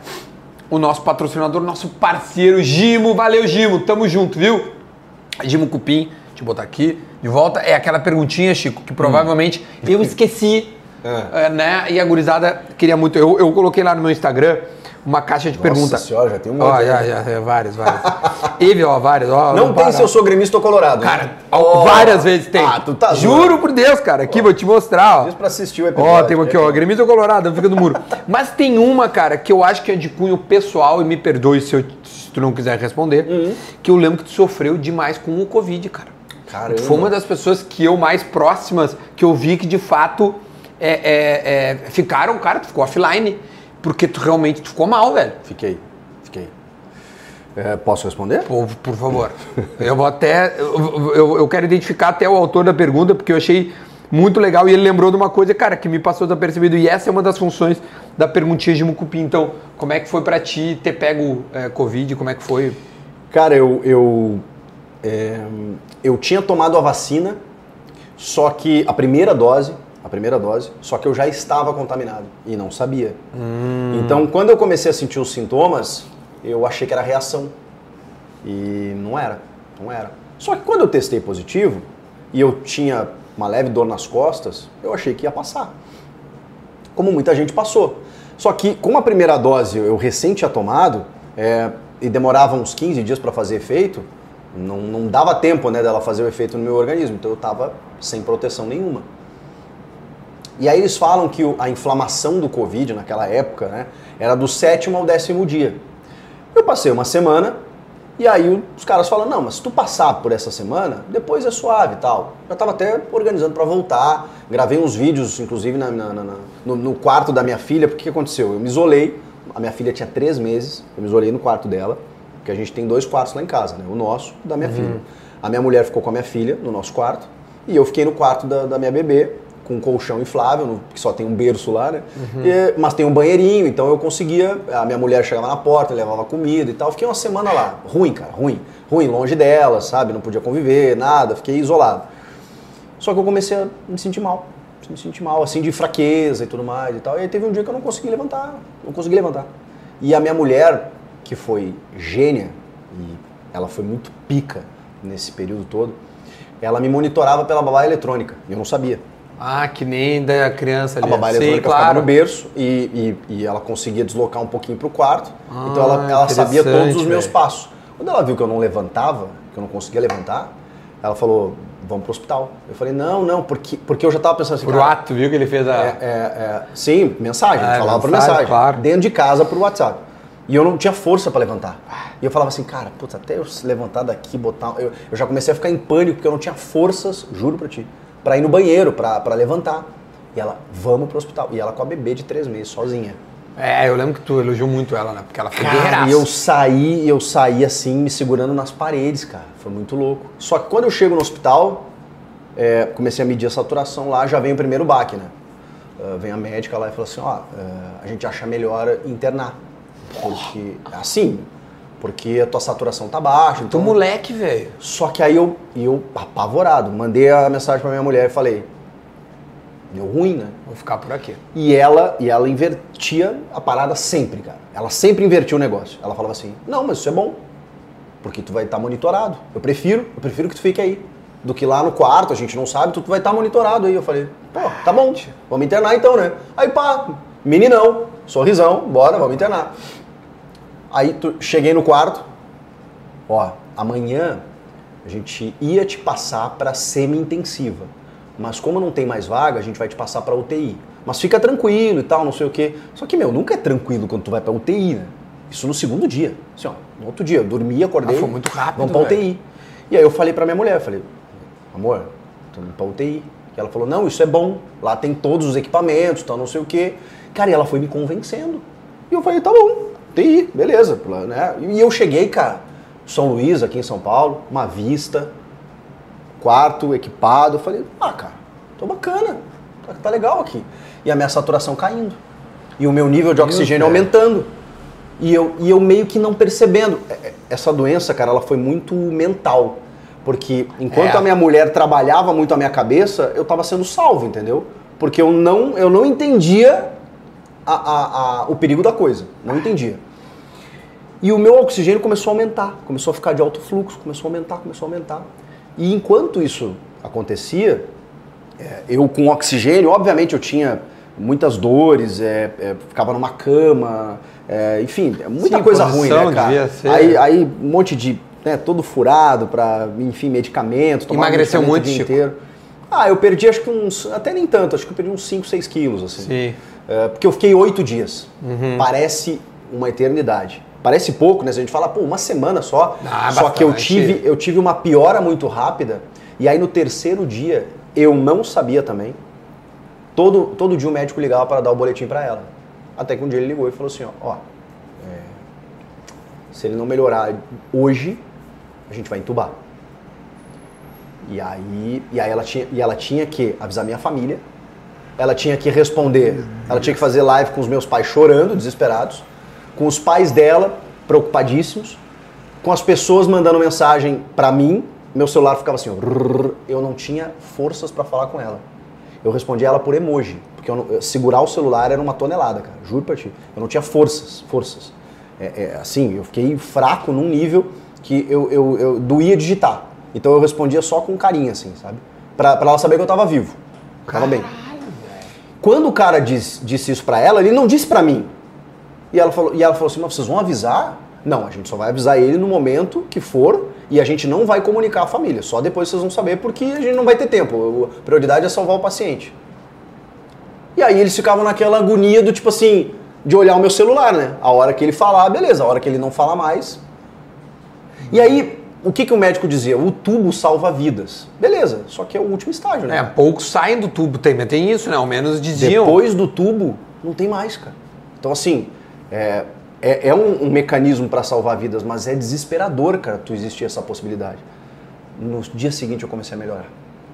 o nosso patrocinador, nosso parceiro Gimo. Valeu, Gimo, tamo junto, viu? Gimo Cupim, deixa eu botar aqui de volta. É aquela perguntinha, Chico, que provavelmente eu esqueci, é, né? E a gurizada queria muito. Eu, eu coloquei lá no meu Instagram uma caixa de Nossa perguntas. senhora, já tem um Ó, monte. já, né? já, é, vários, vários. Ó, vários. Ó, Não tem para. se eu sou gremista ou colorado. Cara, né? ó, Ó. várias vezes tem. Ah, tu tá Juro zoando. por Deus, cara. Aqui, vou te mostrar, ó. Diz pra assistir o episódio. Ó, tem aqui, ó, É. Grêmio Colorado, fica do muro. Mas tem uma, cara, que eu acho que é de cunho pessoal, e me perdoe se, eu- se tu não quiser responder, Uhum. que eu lembro que tu sofreu demais com o Covid, cara. Caramba. Tu foi uma das pessoas que eu mais próximas, que eu vi que de fato é, é, é, ficaram, cara, tu ficou offline, porque tu realmente tu ficou mal, velho. Fiquei, fiquei. É, posso responder? Por, por favor. Eu vou até. Eu, eu- eu quero identificar até o autor da pergunta, porque eu achei muito legal e ele lembrou de uma coisa, cara, que me passou desapercebido. E essa é uma das funções da perguntinha de Mucupi. Então, como é que foi para ti ter pego é, Covid? Como é que foi? Cara, eu, eu, é, eu tinha tomado a vacina, só que a primeira dose, a primeira dose, só que eu já estava contaminado e não sabia. Hum. Então, quando eu comecei a sentir os sintomas, eu achei que era reação. E não era, não era. Só que quando eu testei positivo e eu tinha uma leve dor nas costas, eu achei que ia passar. Como muita gente passou. Só que com a primeira dose eu recém tinha tomado é, e demorava uns 15 dias para fazer efeito, não, não dava tempo né, dela fazer o efeito no meu organismo, então eu estava sem proteção nenhuma. E aí eles falam que a inflamação do Covid naquela época né, era do sétimo ao décimo dia. Eu passei uma semana e aí os caras falam, não, mas se tu passar por essa semana, depois é suave e tal. Já estava até organizando para voltar, gravei uns vídeos, inclusive na, na, na, no, no, quarto da minha filha, porque o que aconteceu? Eu me isolei, a minha filha tinha três meses, eu me isolei no quarto dela, porque a gente tem dois quartos lá em casa, né? O nosso da minha uhum. filha. A minha mulher ficou com a minha filha no nosso quarto, e eu fiquei no quarto da, da minha bebê, com colchão inflável, que só tem um berço lá, né? Uhum. E, mas tem um banheirinho, então eu conseguia. A minha mulher chegava na porta, levava comida e tal. Fiquei uma semana lá. Ruim, cara, ruim. Ruim, longe dela, sabe? Não podia conviver, nada, fiquei isolado. Só que eu comecei a me sentir mal. Me sentir mal, assim, de fraqueza e tudo mais e tal. E aí teve um dia que eu não consegui levantar. Não consegui levantar. E a minha mulher, que foi gênia, e ela foi muito pica nesse período todo, ela me monitorava pela babá eletrônica. E eu não sabia. Ah, que nem da criança ali. A babá eletrônica claro. ficava no berço e, e, e, ela conseguia deslocar um pouquinho para o quarto. Ah, então ela, ela sabia todos os meus passos. Quando ela viu que eu não levantava, que eu não conseguia levantar, ela falou, vamos para o hospital. Eu falei, não, não, porque, porque eu já estava pensando assim... Por ato, viu que ele fez a... É, é, é, sim, mensagem, é, falava por mensagem. Claro. Dentro de casa, por WhatsApp. E eu não tinha força para levantar. E eu falava assim, cara, putz, até eu levantar daqui, botar... Eu, eu já comecei a ficar em pânico, porque eu não tinha forças, juro para ti para ir no banheiro, para levantar. E ela, vamos pro hospital. E ela com a bebê de três meses, sozinha. É, eu lembro que tu elogiou muito ela, né? Porque ela foi cara, E eu saí, eu saí assim, me segurando nas paredes, cara. Foi muito louco. Só que quando eu chego no hospital, é, comecei a medir a saturação lá, já vem o primeiro baque, né? Uh, vem a médica lá e fala assim, ó, uh, a gente acha melhor internar. Porque, assim, porque a tua saturação tá baixa. Então, moleque, velho. Só que aí eu, eu, apavorado, mandei a mensagem pra minha mulher e falei, deu ruim, né? Vou ficar por aqui. E ela, e ela invertia a parada sempre, cara. Ela sempre invertia o negócio. Ela falava assim, não, mas isso é bom, porque tu vai estar tá monitorado. Eu prefiro, eu prefiro que tu fique aí. Do que lá no quarto, a gente não sabe, tu vai estar tá monitorado aí. Eu falei, pô, tá bom, vamos internar então, né? Aí pá, meninão, sorrisão, bora, vamos internar. Aí tu, cheguei no quarto, ó, amanhã a gente ia te passar para semi-intensiva, mas como não tem mais vaga, a gente vai te passar para UTI. Mas fica tranquilo e tal, não sei o quê. Só que, meu, nunca é tranquilo quando tu vai pra UTI, né? Isso no segundo dia. Assim, ó, no outro dia, eu dormi, acordei. Ah, foi muito rápido. Vamos pra UTI. E aí eu falei pra minha mulher, falei, amor, tô indo pra UTI. E ela falou, não, isso é bom. Lá tem todos os equipamentos, tal, não sei o quê. Cara, e ela foi me convencendo. E eu falei, tá bom. TI, beleza. Né? E eu cheguei, cara, São Luís, aqui em São Paulo, uma vista, quarto equipado. Eu falei, ah, cara, tô bacana, tá, tá legal aqui. E a minha saturação caindo. E o meu nível de oxigênio aumentando. E eu, e eu meio que não percebendo. É, é, essa doença, cara, ela foi muito mental. Porque enquanto é. a minha mulher trabalhava muito a minha cabeça, eu estava sendo salvo, entendeu? Porque eu não, eu não entendia a, a, a, o perigo da coisa. Não entendia. E o meu oxigênio começou a aumentar, começou a ficar de alto fluxo, começou a aumentar, começou a aumentar. E enquanto isso acontecia, é, eu com oxigênio, obviamente eu tinha muitas dores, é, é, ficava numa cama, é, enfim, muita Sim, coisa ruim, né, cara? Aí, aí um monte de, né, todo furado para, enfim, medicamento, Emagreceu muito, o dia inteiro. Ah, eu perdi acho que uns, até nem tanto, acho que eu perdi uns 5, 6 quilos, assim. Sim. É, porque eu fiquei oito dias. Uhum. Parece uma eternidade. Parece pouco, né? Se a gente fala, pô, uma semana só. Ah, só bastante. que eu tive, eu tive uma piora muito rápida. E aí no terceiro dia, eu não sabia também. Todo, todo dia o médico ligava para dar o boletim para ela. Até que um dia ele ligou e falou assim, ó, ó é, se ele não melhorar hoje, a gente vai entubar. E aí, e aí ela, tinha, e ela tinha que avisar minha família ela tinha que responder, ela tinha que fazer live com os meus pais chorando, desesperados, com os pais dela preocupadíssimos, com as pessoas mandando mensagem para mim, meu celular ficava assim, ó, eu não tinha forças para falar com ela. Eu respondia ela por emoji, porque não, segurar o celular era uma tonelada, cara, juro pra ti. Eu não tinha forças, forças. É, é, assim, eu fiquei fraco num nível que eu, eu, eu doía digitar. Então eu respondia só com carinho, assim, sabe? Pra, pra ela saber que eu tava vivo. Tava bem. Quando o cara diz, disse isso pra ela, ele não disse pra mim. E ela falou, e ela falou assim, mas vocês vão avisar? Não, a gente só vai avisar ele no momento que for e a gente não vai comunicar a família. Só depois vocês vão saber porque a gente não vai ter tempo. A prioridade é salvar o paciente. E aí eles ficavam naquela agonia do tipo assim, de olhar o meu celular, né? A hora que ele falar, beleza. A hora que ele não falar mais. E aí, o que, que o médico dizia? O tubo salva vidas. Beleza, só que é o último estágio, né? É, poucos saem do tubo, tem, tem isso, né? Ao menos diziam. Depois do tubo, não tem mais, cara. Então, assim, é, é, é um, um, mecanismo para salvar vidas, mas é desesperador, cara, tu existir essa possibilidade. No dia seguinte eu comecei a melhorar.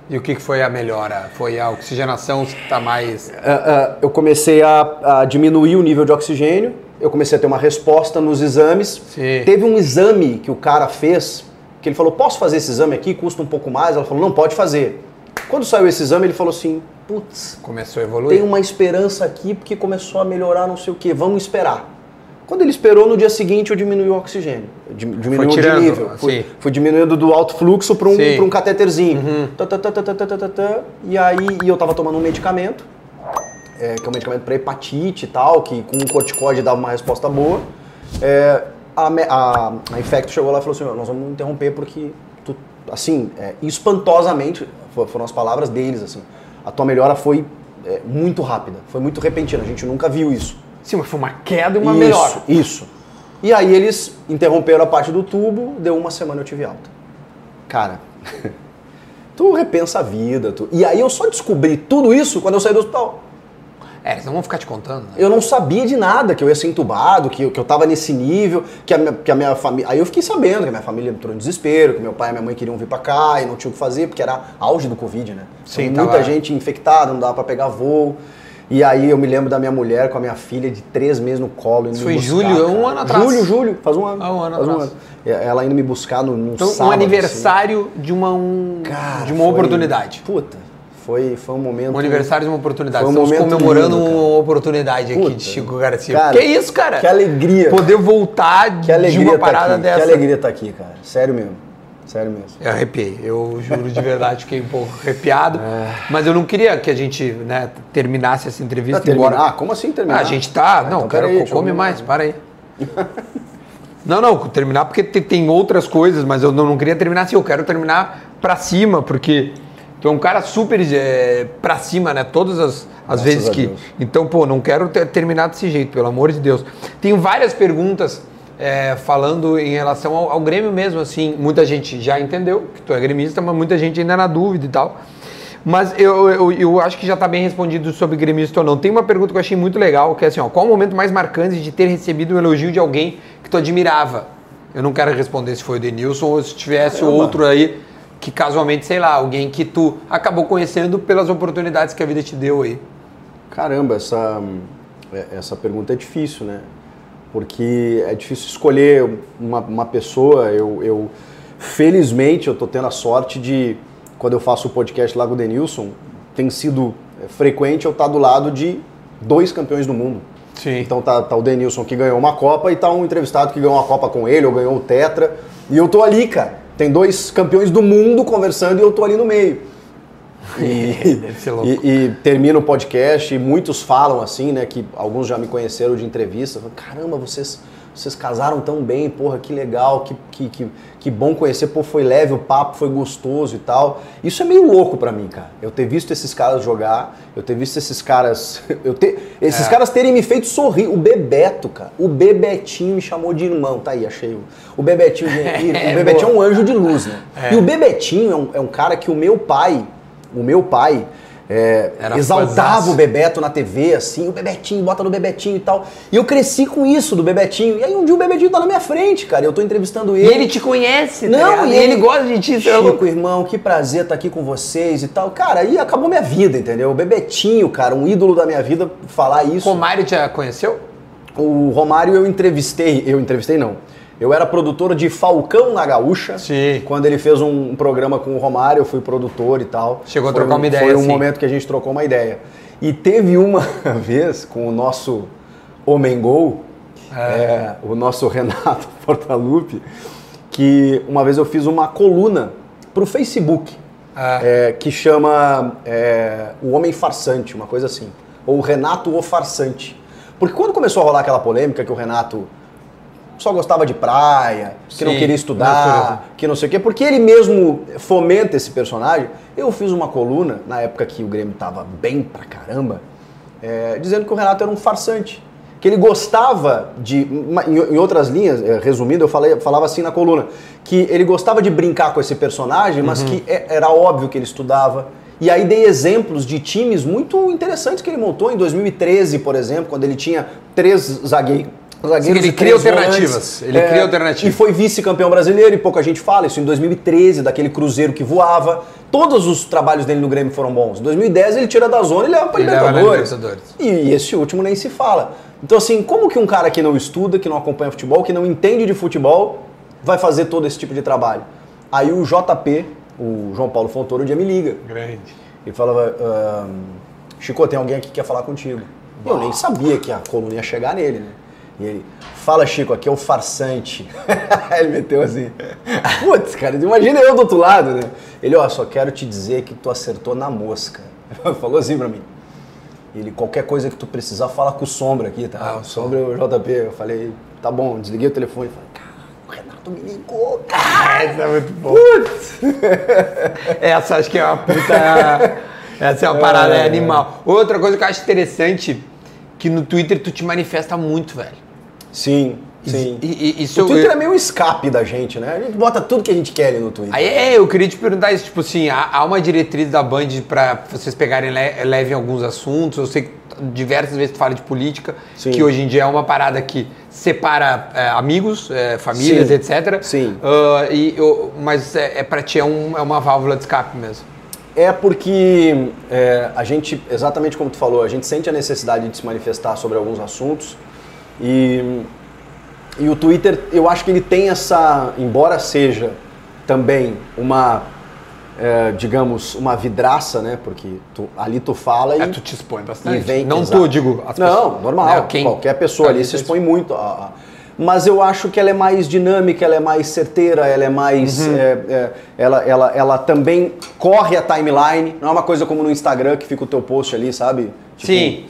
E o que foi a melhora? Foi a oxigenação está mais. Uh, uh, eu comecei a, a, diminuir o nível de oxigênio, eu comecei a ter uma resposta nos exames. Sim. Teve um exame que o cara fez, que ele falou: Posso fazer esse exame aqui? Custa um pouco mais. Ela falou: Não, pode fazer. Quando saiu esse exame, ele falou assim: Putz, começou a evoluir. Tem uma esperança aqui porque começou a melhorar, não sei o quê, vamos esperar. Quando ele esperou, no dia seguinte eu diminui o oxigênio. Diminuiu tirando, de nível. Fui, fui, diminuindo do alto fluxo para um, um catéterzinho. Uhum. Tá, tá, tá, e aí e eu tava tomando um medicamento, é, que é um medicamento para hepatite e tal, que com um corticóide dava uma resposta boa. É, a, a, a Infecto chegou lá e falou assim: nós vamos interromper porque, tu, assim, é, espantosamente, foram as palavras deles, assim, a tua melhora foi é, muito rápida, foi muito repentina, a gente nunca viu isso. Sim, mas foi uma queda e uma isso, melhora. Isso. E aí eles interromperam a parte do tubo, deu uma semana eu tive alta. Cara, tu repensa a vida. Tu... E aí eu só descobri tudo isso quando eu saí do hospital. É, eles não vão ficar te contando. Né? Eu não sabia de nada, que eu ia ser entubado, que eu, que eu tava nesse nível, que a minha, que a minha família. Aí eu fiquei sabendo que a minha família entrou em desespero, que meu pai e minha mãe queriam vir para cá e não tinham o que fazer, porque era auge do Covid, né? Sim, então, muita gente infectada, não dava para pegar voo. E aí eu me lembro da minha mulher com a minha filha de três meses no colo. Isso foi em julho, cara. um ano atrás. Julho, julho, faz um ano. Ah, um ano faz atrás. Um ano. Ela indo me buscar no, num então, sábado. um aniversário assim. de uma, um, cara, de uma foi, oportunidade. Puta, foi, foi um momento... Um aniversário de uma oportunidade. Foi um Estamos comemorando lindo, uma oportunidade aqui de Chico Garcia. Cara, que isso, cara? Que alegria. Poder voltar que alegria de uma tá parada aqui, dessa. Que alegria estar tá aqui, cara. Sério mesmo. Sério mesmo. Eu arrepiei. Eu juro de verdade, fiquei um pouco arrepiado. É. Mas eu não queria que a gente né, terminasse essa entrevista. Tá, embora... Ah, como assim terminar? Ah, a gente tá. É, não, então, aí, come mais, para aí. não, não, terminar porque tem outras coisas, mas eu não, não queria terminar assim. Eu quero terminar pra cima, porque tu é um cara super é, pra cima, né? Todas as, as vezes que. Deus. Então, pô, não quero ter, terminar desse jeito, pelo amor de Deus. Tenho várias perguntas é, falando em relação ao, ao, Grêmio mesmo, assim, muita gente já entendeu que tu é gremista, mas muita gente ainda na dúvida e tal. Mas eu, eu, eu acho que já está bem respondido sobre gremista ou não. Tem uma pergunta que eu achei muito legal, que é assim, ó, qual o momento mais marcante de ter recebido um elogio de alguém que tu admirava? Eu não quero responder se foi o Denilson ou se tivesse Caramba. outro aí que casualmente, sei lá, alguém que tu acabou conhecendo pelas oportunidades que a vida te deu aí. Caramba, essa, essa pergunta é difícil, né? porque é difícil escolher uma, uma pessoa. Eu, eu, felizmente, eu estou tendo a sorte de, quando eu faço o podcast lá com o Denilson, tem sido frequente eu estar tá do lado de dois campeões do mundo. Sim. Então tá, tá o Denilson que ganhou uma Copa e tá um entrevistado que ganhou uma Copa com ele ou ganhou o Tetra. E eu tô ali, cara. Tem dois campeões do mundo conversando e eu tô ali no meio. E, Deve ser louco. E, e termina o podcast e muitos falam assim, né? Que alguns já me conheceram de entrevista. Caramba, vocês, vocês casaram tão bem, porra, que legal, que, que, que, que bom conhecer, pô, foi leve o papo, foi gostoso e tal. Isso é meio louco para mim, cara. Eu ter visto esses caras jogar, eu ter visto esses caras. Eu ter, esses é. caras terem me feito sorrir. O Bebeto, cara. O Bebetinho me chamou de irmão. Tá aí, achei o. O Bebetinho. o Bebetinho é um anjo de luz, né? É. E o Bebetinho é um, é um cara que o meu pai o meu pai é, exaltava o Bebeto na TV, assim, o Bebetinho, bota no Bebetinho e tal. E eu cresci com isso do Bebetinho. E aí um dia o Bebetinho tá na minha frente, cara. Eu tô entrevistando ele. E ele te conhece, tá Não, tá e ele, ele gosta de ti. Chico, irmão, que prazer estar tá aqui com vocês e tal. Cara, aí acabou minha vida, entendeu? O Bebetinho, cara, um ídolo da minha vida, falar isso. O Romário já conheceu? O Romário eu entrevistei, eu entrevistei não. Eu era produtor de Falcão na Gaúcha. Sim. Quando ele fez um, programa com o Romário, eu fui produtor e tal. Chegou a trocar um, uma ideia. Foi um momento que a gente trocou uma ideia. E teve uma vez com o nosso Homem Gol, é. É, o nosso Renato Portaluppi, que uma vez eu fiz uma coluna para o Facebook, é. que chama é, O Homem Farsante, uma coisa assim. Ou Renato o Farsante. Porque quando começou a rolar aquela polêmica que o Renato só gostava de praia, que Sim, não queria estudar, que não sei o quê, porque ele mesmo fomenta esse personagem. Eu fiz uma coluna, na época que o Grêmio estava bem pra caramba, é, dizendo que o Renato era um farsante. Que ele gostava de. Em outras linhas, é, resumindo, eu falei, falava assim na coluna, que ele gostava de brincar com esse personagem, mas uhum. que é, era óbvio que ele estudava. E aí dei exemplos de times muito interessantes que ele montou em 2013, por exemplo, quando ele tinha três zagueiros Zagueiros ele cria alternativas. Ele é, cria alternativas. E foi vice-campeão brasileiro, e pouca gente fala isso, em 2013, daquele Cruzeiro que voava. Todos os trabalhos dele no Grêmio foram bons. Em 2010 ele tira da zona e leva para Libertadores. Libertadores. E esse último nem se fala. Então, assim, como que um cara que não estuda, que não acompanha futebol, que não entende de futebol, vai fazer todo esse tipo de trabalho? Aí o JP, o João Paulo Fontoro, um dia me liga. Grande. E falava: Chico, tem alguém aqui que quer falar contigo. Eu nem sabia que a coluna ia chegar nele, né? E ele, fala Chico, aqui é o farsante. ele meteu assim. Putz, cara, imagina eu do outro lado, né? Ele, ó, só quero te dizer que tu acertou na mosca. Falou assim pra mim. Ele, qualquer coisa que tu precisar, fala com o Sombra aqui, tá? Ah, o Sombra e o JP. Eu falei, tá bom, desliguei o telefone. Falei, cara, o Renato me ligou, cara. Essa é muito bom. Putz! Essa acho que é uma puta... Essa é uma parada é, animal. Outra coisa que eu acho interessante, que no Twitter tu te manifesta muito, velho. Sim, sim. E, e, isso o Twitter eu... é meio um escape da gente, né? A gente bota tudo que a gente quer ali no Twitter. Aí é, eu queria te perguntar isso, tipo assim, há, uma diretriz da Band para vocês pegarem le, leve alguns assuntos. Eu sei que diversas vezes tu fala de política, sim. que hoje em dia é uma parada que separa é, amigos, é, famílias, sim. etc. Sim. Uh, e, eu, mas é, é para ti é, um, é uma válvula de escape mesmo. É porque é, a gente, exatamente como tu falou, a gente sente a necessidade de se manifestar sobre alguns assuntos e, e o Twitter, eu acho que ele tem essa, embora seja também uma, é, digamos, uma vidraça, né? Porque tu, ali tu fala e. É, tu te expõe bastante. E vem, Não exato. tu, digo. As Não, pessoas, normal. Né, quem, qualquer pessoa ali se expõe muito. A, a, mas eu acho que ela é mais dinâmica, ela é mais certeira, ela é mais. Uhum. É, é, ela, ela, ela também corre a timeline, não é uma coisa como no Instagram que fica o teu post ali, sabe? Tipo, Sim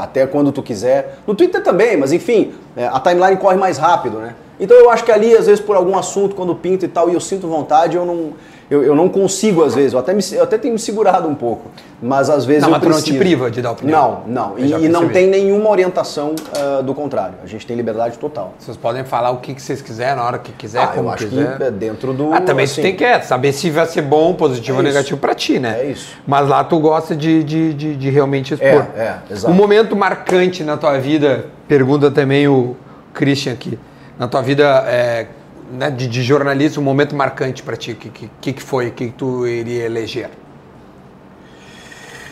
até quando tu quiser. No Twitter também, mas enfim, é, a timeline corre mais rápido, né? Então eu acho que ali, às vezes, por algum assunto, quando pinta e tal, e eu sinto vontade, eu não, eu, eu não consigo, às vezes. Eu até, me, eu até tenho me segurado um pouco. Mas às vezes não, eu mas preciso. não te priva de dar opinião? Não, não. E, e, não tem nenhuma orientação uh, do contrário. A gente tem liberdade total. Vocês podem falar o que, que vocês quiserem, na hora que quiser, ah, como eu acho quiser. que é dentro do... Ah, também assim, você tem que é, saber se vai ser bom, positivo é ou negativo para ti, né? É isso. Mas lá tu gosta de, de, de, de realmente expor. É, é, exato. Um momento marcante na tua vida, pergunta também o Christian aqui, na tua vida é, né, de, de jornalismo, um momento marcante para ti? O que, que, que foi? O que, que tu iria eleger?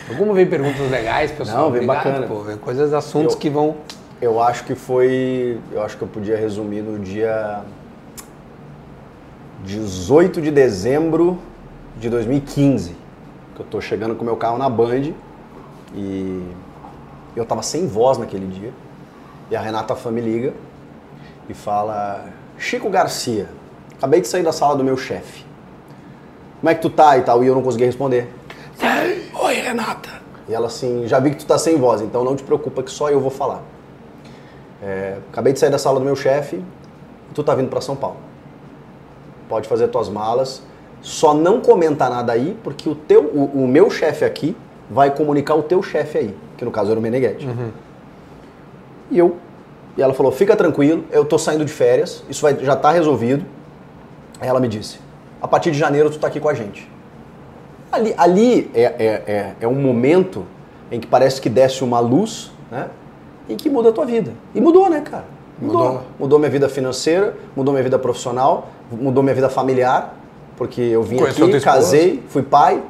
Alguma vem perguntas legais, pessoal? Não, vem Obrigado, bacana. Pô, vem coisas, assuntos eu, que vão. Eu acho que foi. Eu acho que eu podia resumir no dia 18 de dezembro de 2015. Que eu tô chegando com o meu carro na Band e eu tava sem voz naquele dia. E a Renata Fã me liga e fala: Chico Garcia, acabei de sair da sala do meu chefe. Como é que tu tá e tal? E eu não consegui responder. Oi, Renata. E ela assim, já vi que tu tá sem voz, então não te preocupa que só eu vou falar. É, acabei de sair da sala do meu chefe, tu tá vindo para São Paulo. Pode fazer tuas malas, só não comenta nada aí, porque o teu, o, o meu chefe aqui vai comunicar o teu chefe aí, que no caso era o Meneghetti. Uhum. E eu e ela falou: fica tranquilo, eu tô saindo de férias, isso vai, já tá resolvido. Aí ela me disse: a partir de janeiro tu tá aqui com a gente. Ali, ali é, é, é, é um momento em que parece que desce uma luz, né? E que muda a tua vida. E mudou, né, cara? Mudou. Mudou. Mudou minha vida financeira, mudou minha vida profissional, mudou minha vida familiar, porque eu vim Conheceu aqui, casei, fui pai.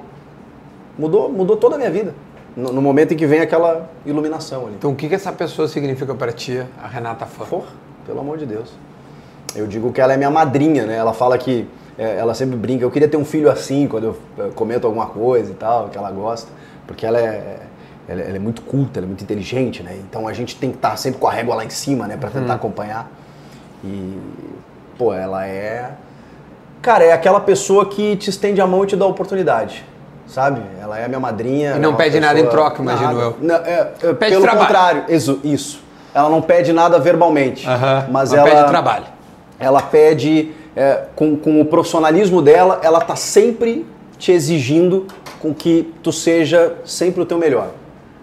Mudou, mudou toda a minha vida. No, no momento em que vem aquela iluminação ali. Então o que, que essa pessoa significa pra ti, a Renata Fã? Porra, pelo amor de Deus. Eu digo que ela é minha madrinha, né? Ela fala que é, ela sempre brinca. Eu queria ter um filho assim quando eu eh, comento alguma coisa e tal, que ela gosta, porque ela é, ela, é muito culta, ela é muito inteligente, né? Então a gente tem que estar sempre com a régua lá em cima, né, para tentar acompanhar. E pô, ela é, cara, é aquela pessoa que te estende a mão e te dá a oportunidade. Sabe? Ela é a minha madrinha. E ela não é pede nada em pessoa- troca, imagino Nada. eu. Não, é, é, Pede pelo trabalho. contrário, isso, isso. Ela não pede nada verbalmente, Aham, mas mas ela pede trabalho. Ela pede é, com, com o profissionalismo dela, ela tá sempre te exigindo com que tu seja sempre o teu melhor.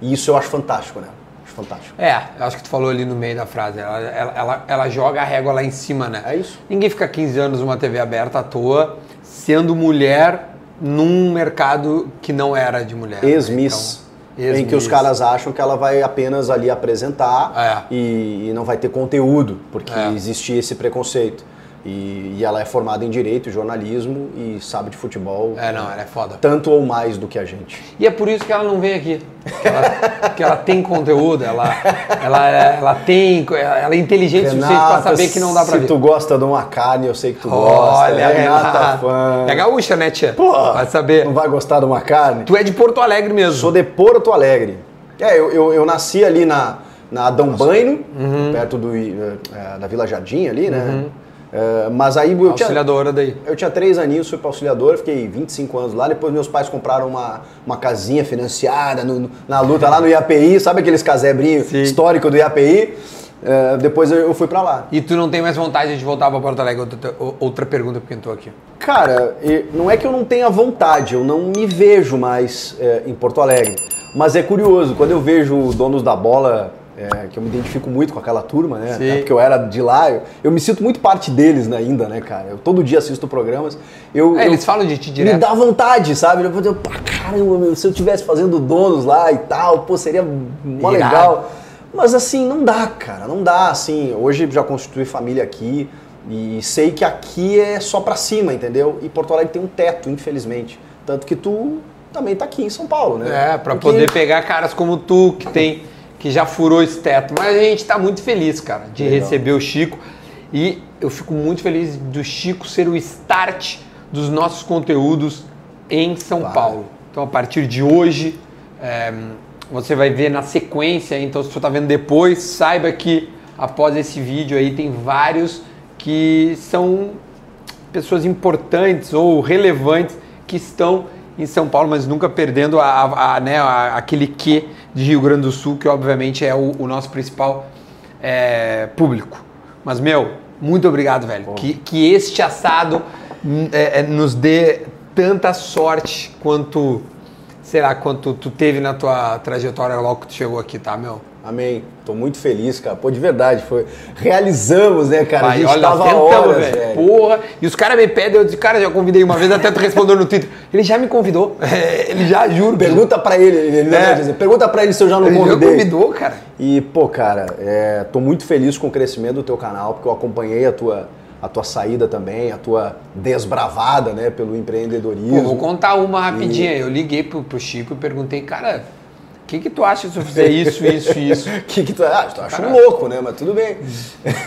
E isso eu acho fantástico, né? Acho fantástico. É, eu acho que tu falou ali no meio da frase. Ela, ela, ela, ela joga a régua lá em cima, né? É isso. Ninguém fica 15 anos numa TV aberta à toa, sendo mulher num mercado que não era de mulher. né? Ex-miss. Então, em que os caras acham que ela vai apenas ali apresentar É. e, e não vai ter conteúdo, porque É. existe esse preconceito. E, e ela é formada em direito, jornalismo e sabe de futebol É, não, ela é foda. tanto ou mais do que a gente. E é por isso que ela não vem aqui. Que ela, que ela tem conteúdo, ela, ela, ela tem. Ela é inteligente o suficiente pra saber que não dá pra se vir. tu gosta de uma carne, eu sei que tu gosta. Olha, é Renata Renata. fã. É gaúcha, né, tia? Pô, Vai saber. Não vai gostar de uma carne? Tu é de Porto Alegre mesmo. Sou de Porto Alegre. É, eu, eu, eu nasci ali na, na Adão Baino, Uhum. perto do, eh, da Vila Jardim ali, né? Eh, mas aí eu tinha, Auxiliadora daí. eu tinha três aninhos, fui para auxiliador, fiquei 25 anos lá. Depois meus pais compraram uma, uma casinha financiada no- na luta lá no IAPI, sabe aqueles casebrinhos Sim. históricos do IAPI? Eh, depois eu, fui para lá. E tu não tem mais vontade de voltar pra Porto Alegre? Outra, outra pergunta porque eu tô aqui. Cara, não é que eu não tenha vontade, eu não me vejo mais é, em Porto Alegre. Mas é curioso, quando eu vejo donos da bola, é, que eu me identifico muito com aquela turma, né? Sim. Até porque eu era de lá, eu, eu me sinto muito parte deles né, ainda, né, cara? Eu todo dia assisto programas. Eu, É, eu- eles falam de ti Me direto. dá vontade, sabe? Eu vou dizer, pá, caramba, se eu estivesse fazendo donos lá e tal, pô, seria mó legal. Mas assim, não dá, cara, não dá, assim. Hoje já constituí família aqui e sei que aqui é só pra cima, entendeu? E Porto Alegre tem um teto, infelizmente. Tanto que tu também tá aqui em São Paulo, né? É, pra Porque- poder pegar caras como tu, que tem, que já furou esse teto. Mas a gente tá muito feliz, cara, de Legal. receber o Chico. E eu fico muito feliz do Chico ser o start dos nossos conteúdos em São Claro. Paulo. Então, a partir de hoje, é, você vai ver na sequência. Então, se você tá vendo depois, saiba que após esse vídeo aí tem vários que são pessoas importantes ou relevantes que estão em São Paulo, mas nunca perdendo a, a- a, né, a- aquele quê de Rio Grande do Sul, que obviamente é o, o nosso principal é, público. Mas, meu, muito obrigado, velho. Que, que este assado hum, é, é, nos dê tanta sorte quanto, sei lá, quanto tu teve na tua trajetória logo que tu chegou aqui, tá, meu? Amém. Tô muito feliz, cara. Pô, de verdade, foi. Realizamos, né, cara? a Vai, gente olha, tava tentamos, horas, velho. velho. Porra. E os caras me pedem, eu disse, cara, já convidei uma vez, até tu respondeu no Twitter. Ele já me convidou. É, ele já, juro. Pergunta pra ele, ele não É. dizer. Pergunta pra ele se eu já não Ele convidei. convidou, cara. E, pô, cara, é, tô muito feliz com o crescimento do teu canal, porque eu acompanhei a tua, a tua saída também, a tua desbravada, né, pelo empreendedorismo. Pô, vou contar uma rapidinha. Eu liguei pro, pro Chico e perguntei, cara, o que, que tu acha se eu fizer isso, isso e isso? que que tu, ah, tu acha Cara. louco, né? Mas tudo bem.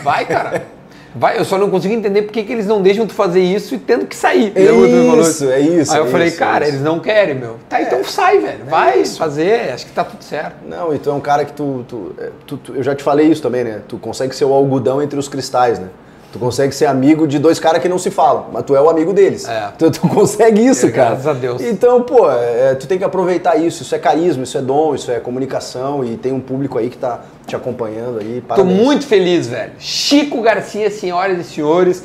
Vai, cara. Vai, eu só não consigo entender por que, eles não deixam tu fazer isso e tendo que sair. É isso, é isso, Aí eu é falei, isso, é cara, eles não querem, meu. Tá, então sai, velho. Vai fazer, acho que tá tudo certo. Não, então é um cara que tu, tu, é, tu- tu- Eu já te falei isso também, né? Tu consegue ser o algodão entre os cristais, né? Tu consegue ser amigo de dois caras que não se falam, mas tu é o amigo deles. É. Tu, tu consegue isso, cara. graças a Deus. Então, pô, é, tu tem que aproveitar isso. Isso é carisma, isso é dom, isso é comunicação e tem um público aí que tá te acompanhando aí. Tô Parabéns. muito feliz, velho. Chico Garcia, senhoras e senhores,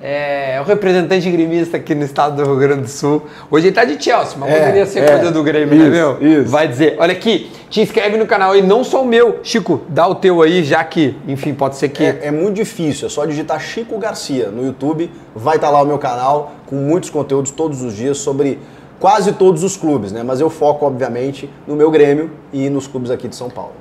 é o representante gremista aqui no estado do Rio Grande do Sul. Hoje ele tá de Chelsea, mas É, poderia ser é. coisa do Grêmio, né, Isso, meu? isso. Vai dizer, olha aqui, te inscreve no canal aí, não só o meu. Chico, dá o teu aí, já que, enfim, pode ser que... É, é muito difícil, é só digitar Chico Garcia no YouTube, vai estar lá o meu canal com muitos conteúdos todos os dias sobre quase todos os clubes, né? Mas eu foco, obviamente, no meu Grêmio e nos clubes aqui de São Paulo.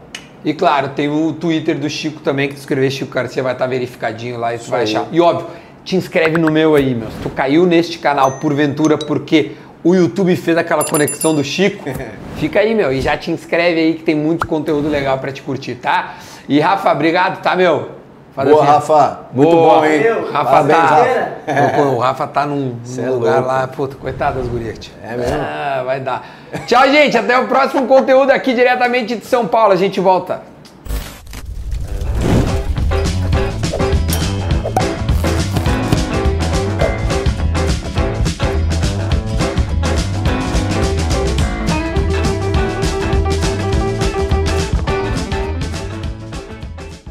E claro, tem o Twitter do Chico também, que tu escrever Chico Garcia vai estar verificadinho lá e tu Isso vai aí. achar. E óbvio, te inscreve no meu aí, meu. Se tu caiu neste canal porventura porque o YouTube fez aquela conexão do Chico, fica aí, meu, e já te inscreve aí que tem muito conteúdo legal pra te curtir, tá? E Rafa, obrigado, tá, meu? Faz Boa, assim. Rafa. Muito Boa. bom, hein? Valeu. Rafa Parabéns, tá. Rafa. O Rafa tá num, num é lugar lá, puta, coitado das gurias. É mesmo? Ah, vai dar. Tchau, gente. Até o próximo conteúdo aqui diretamente de São Paulo. A gente volta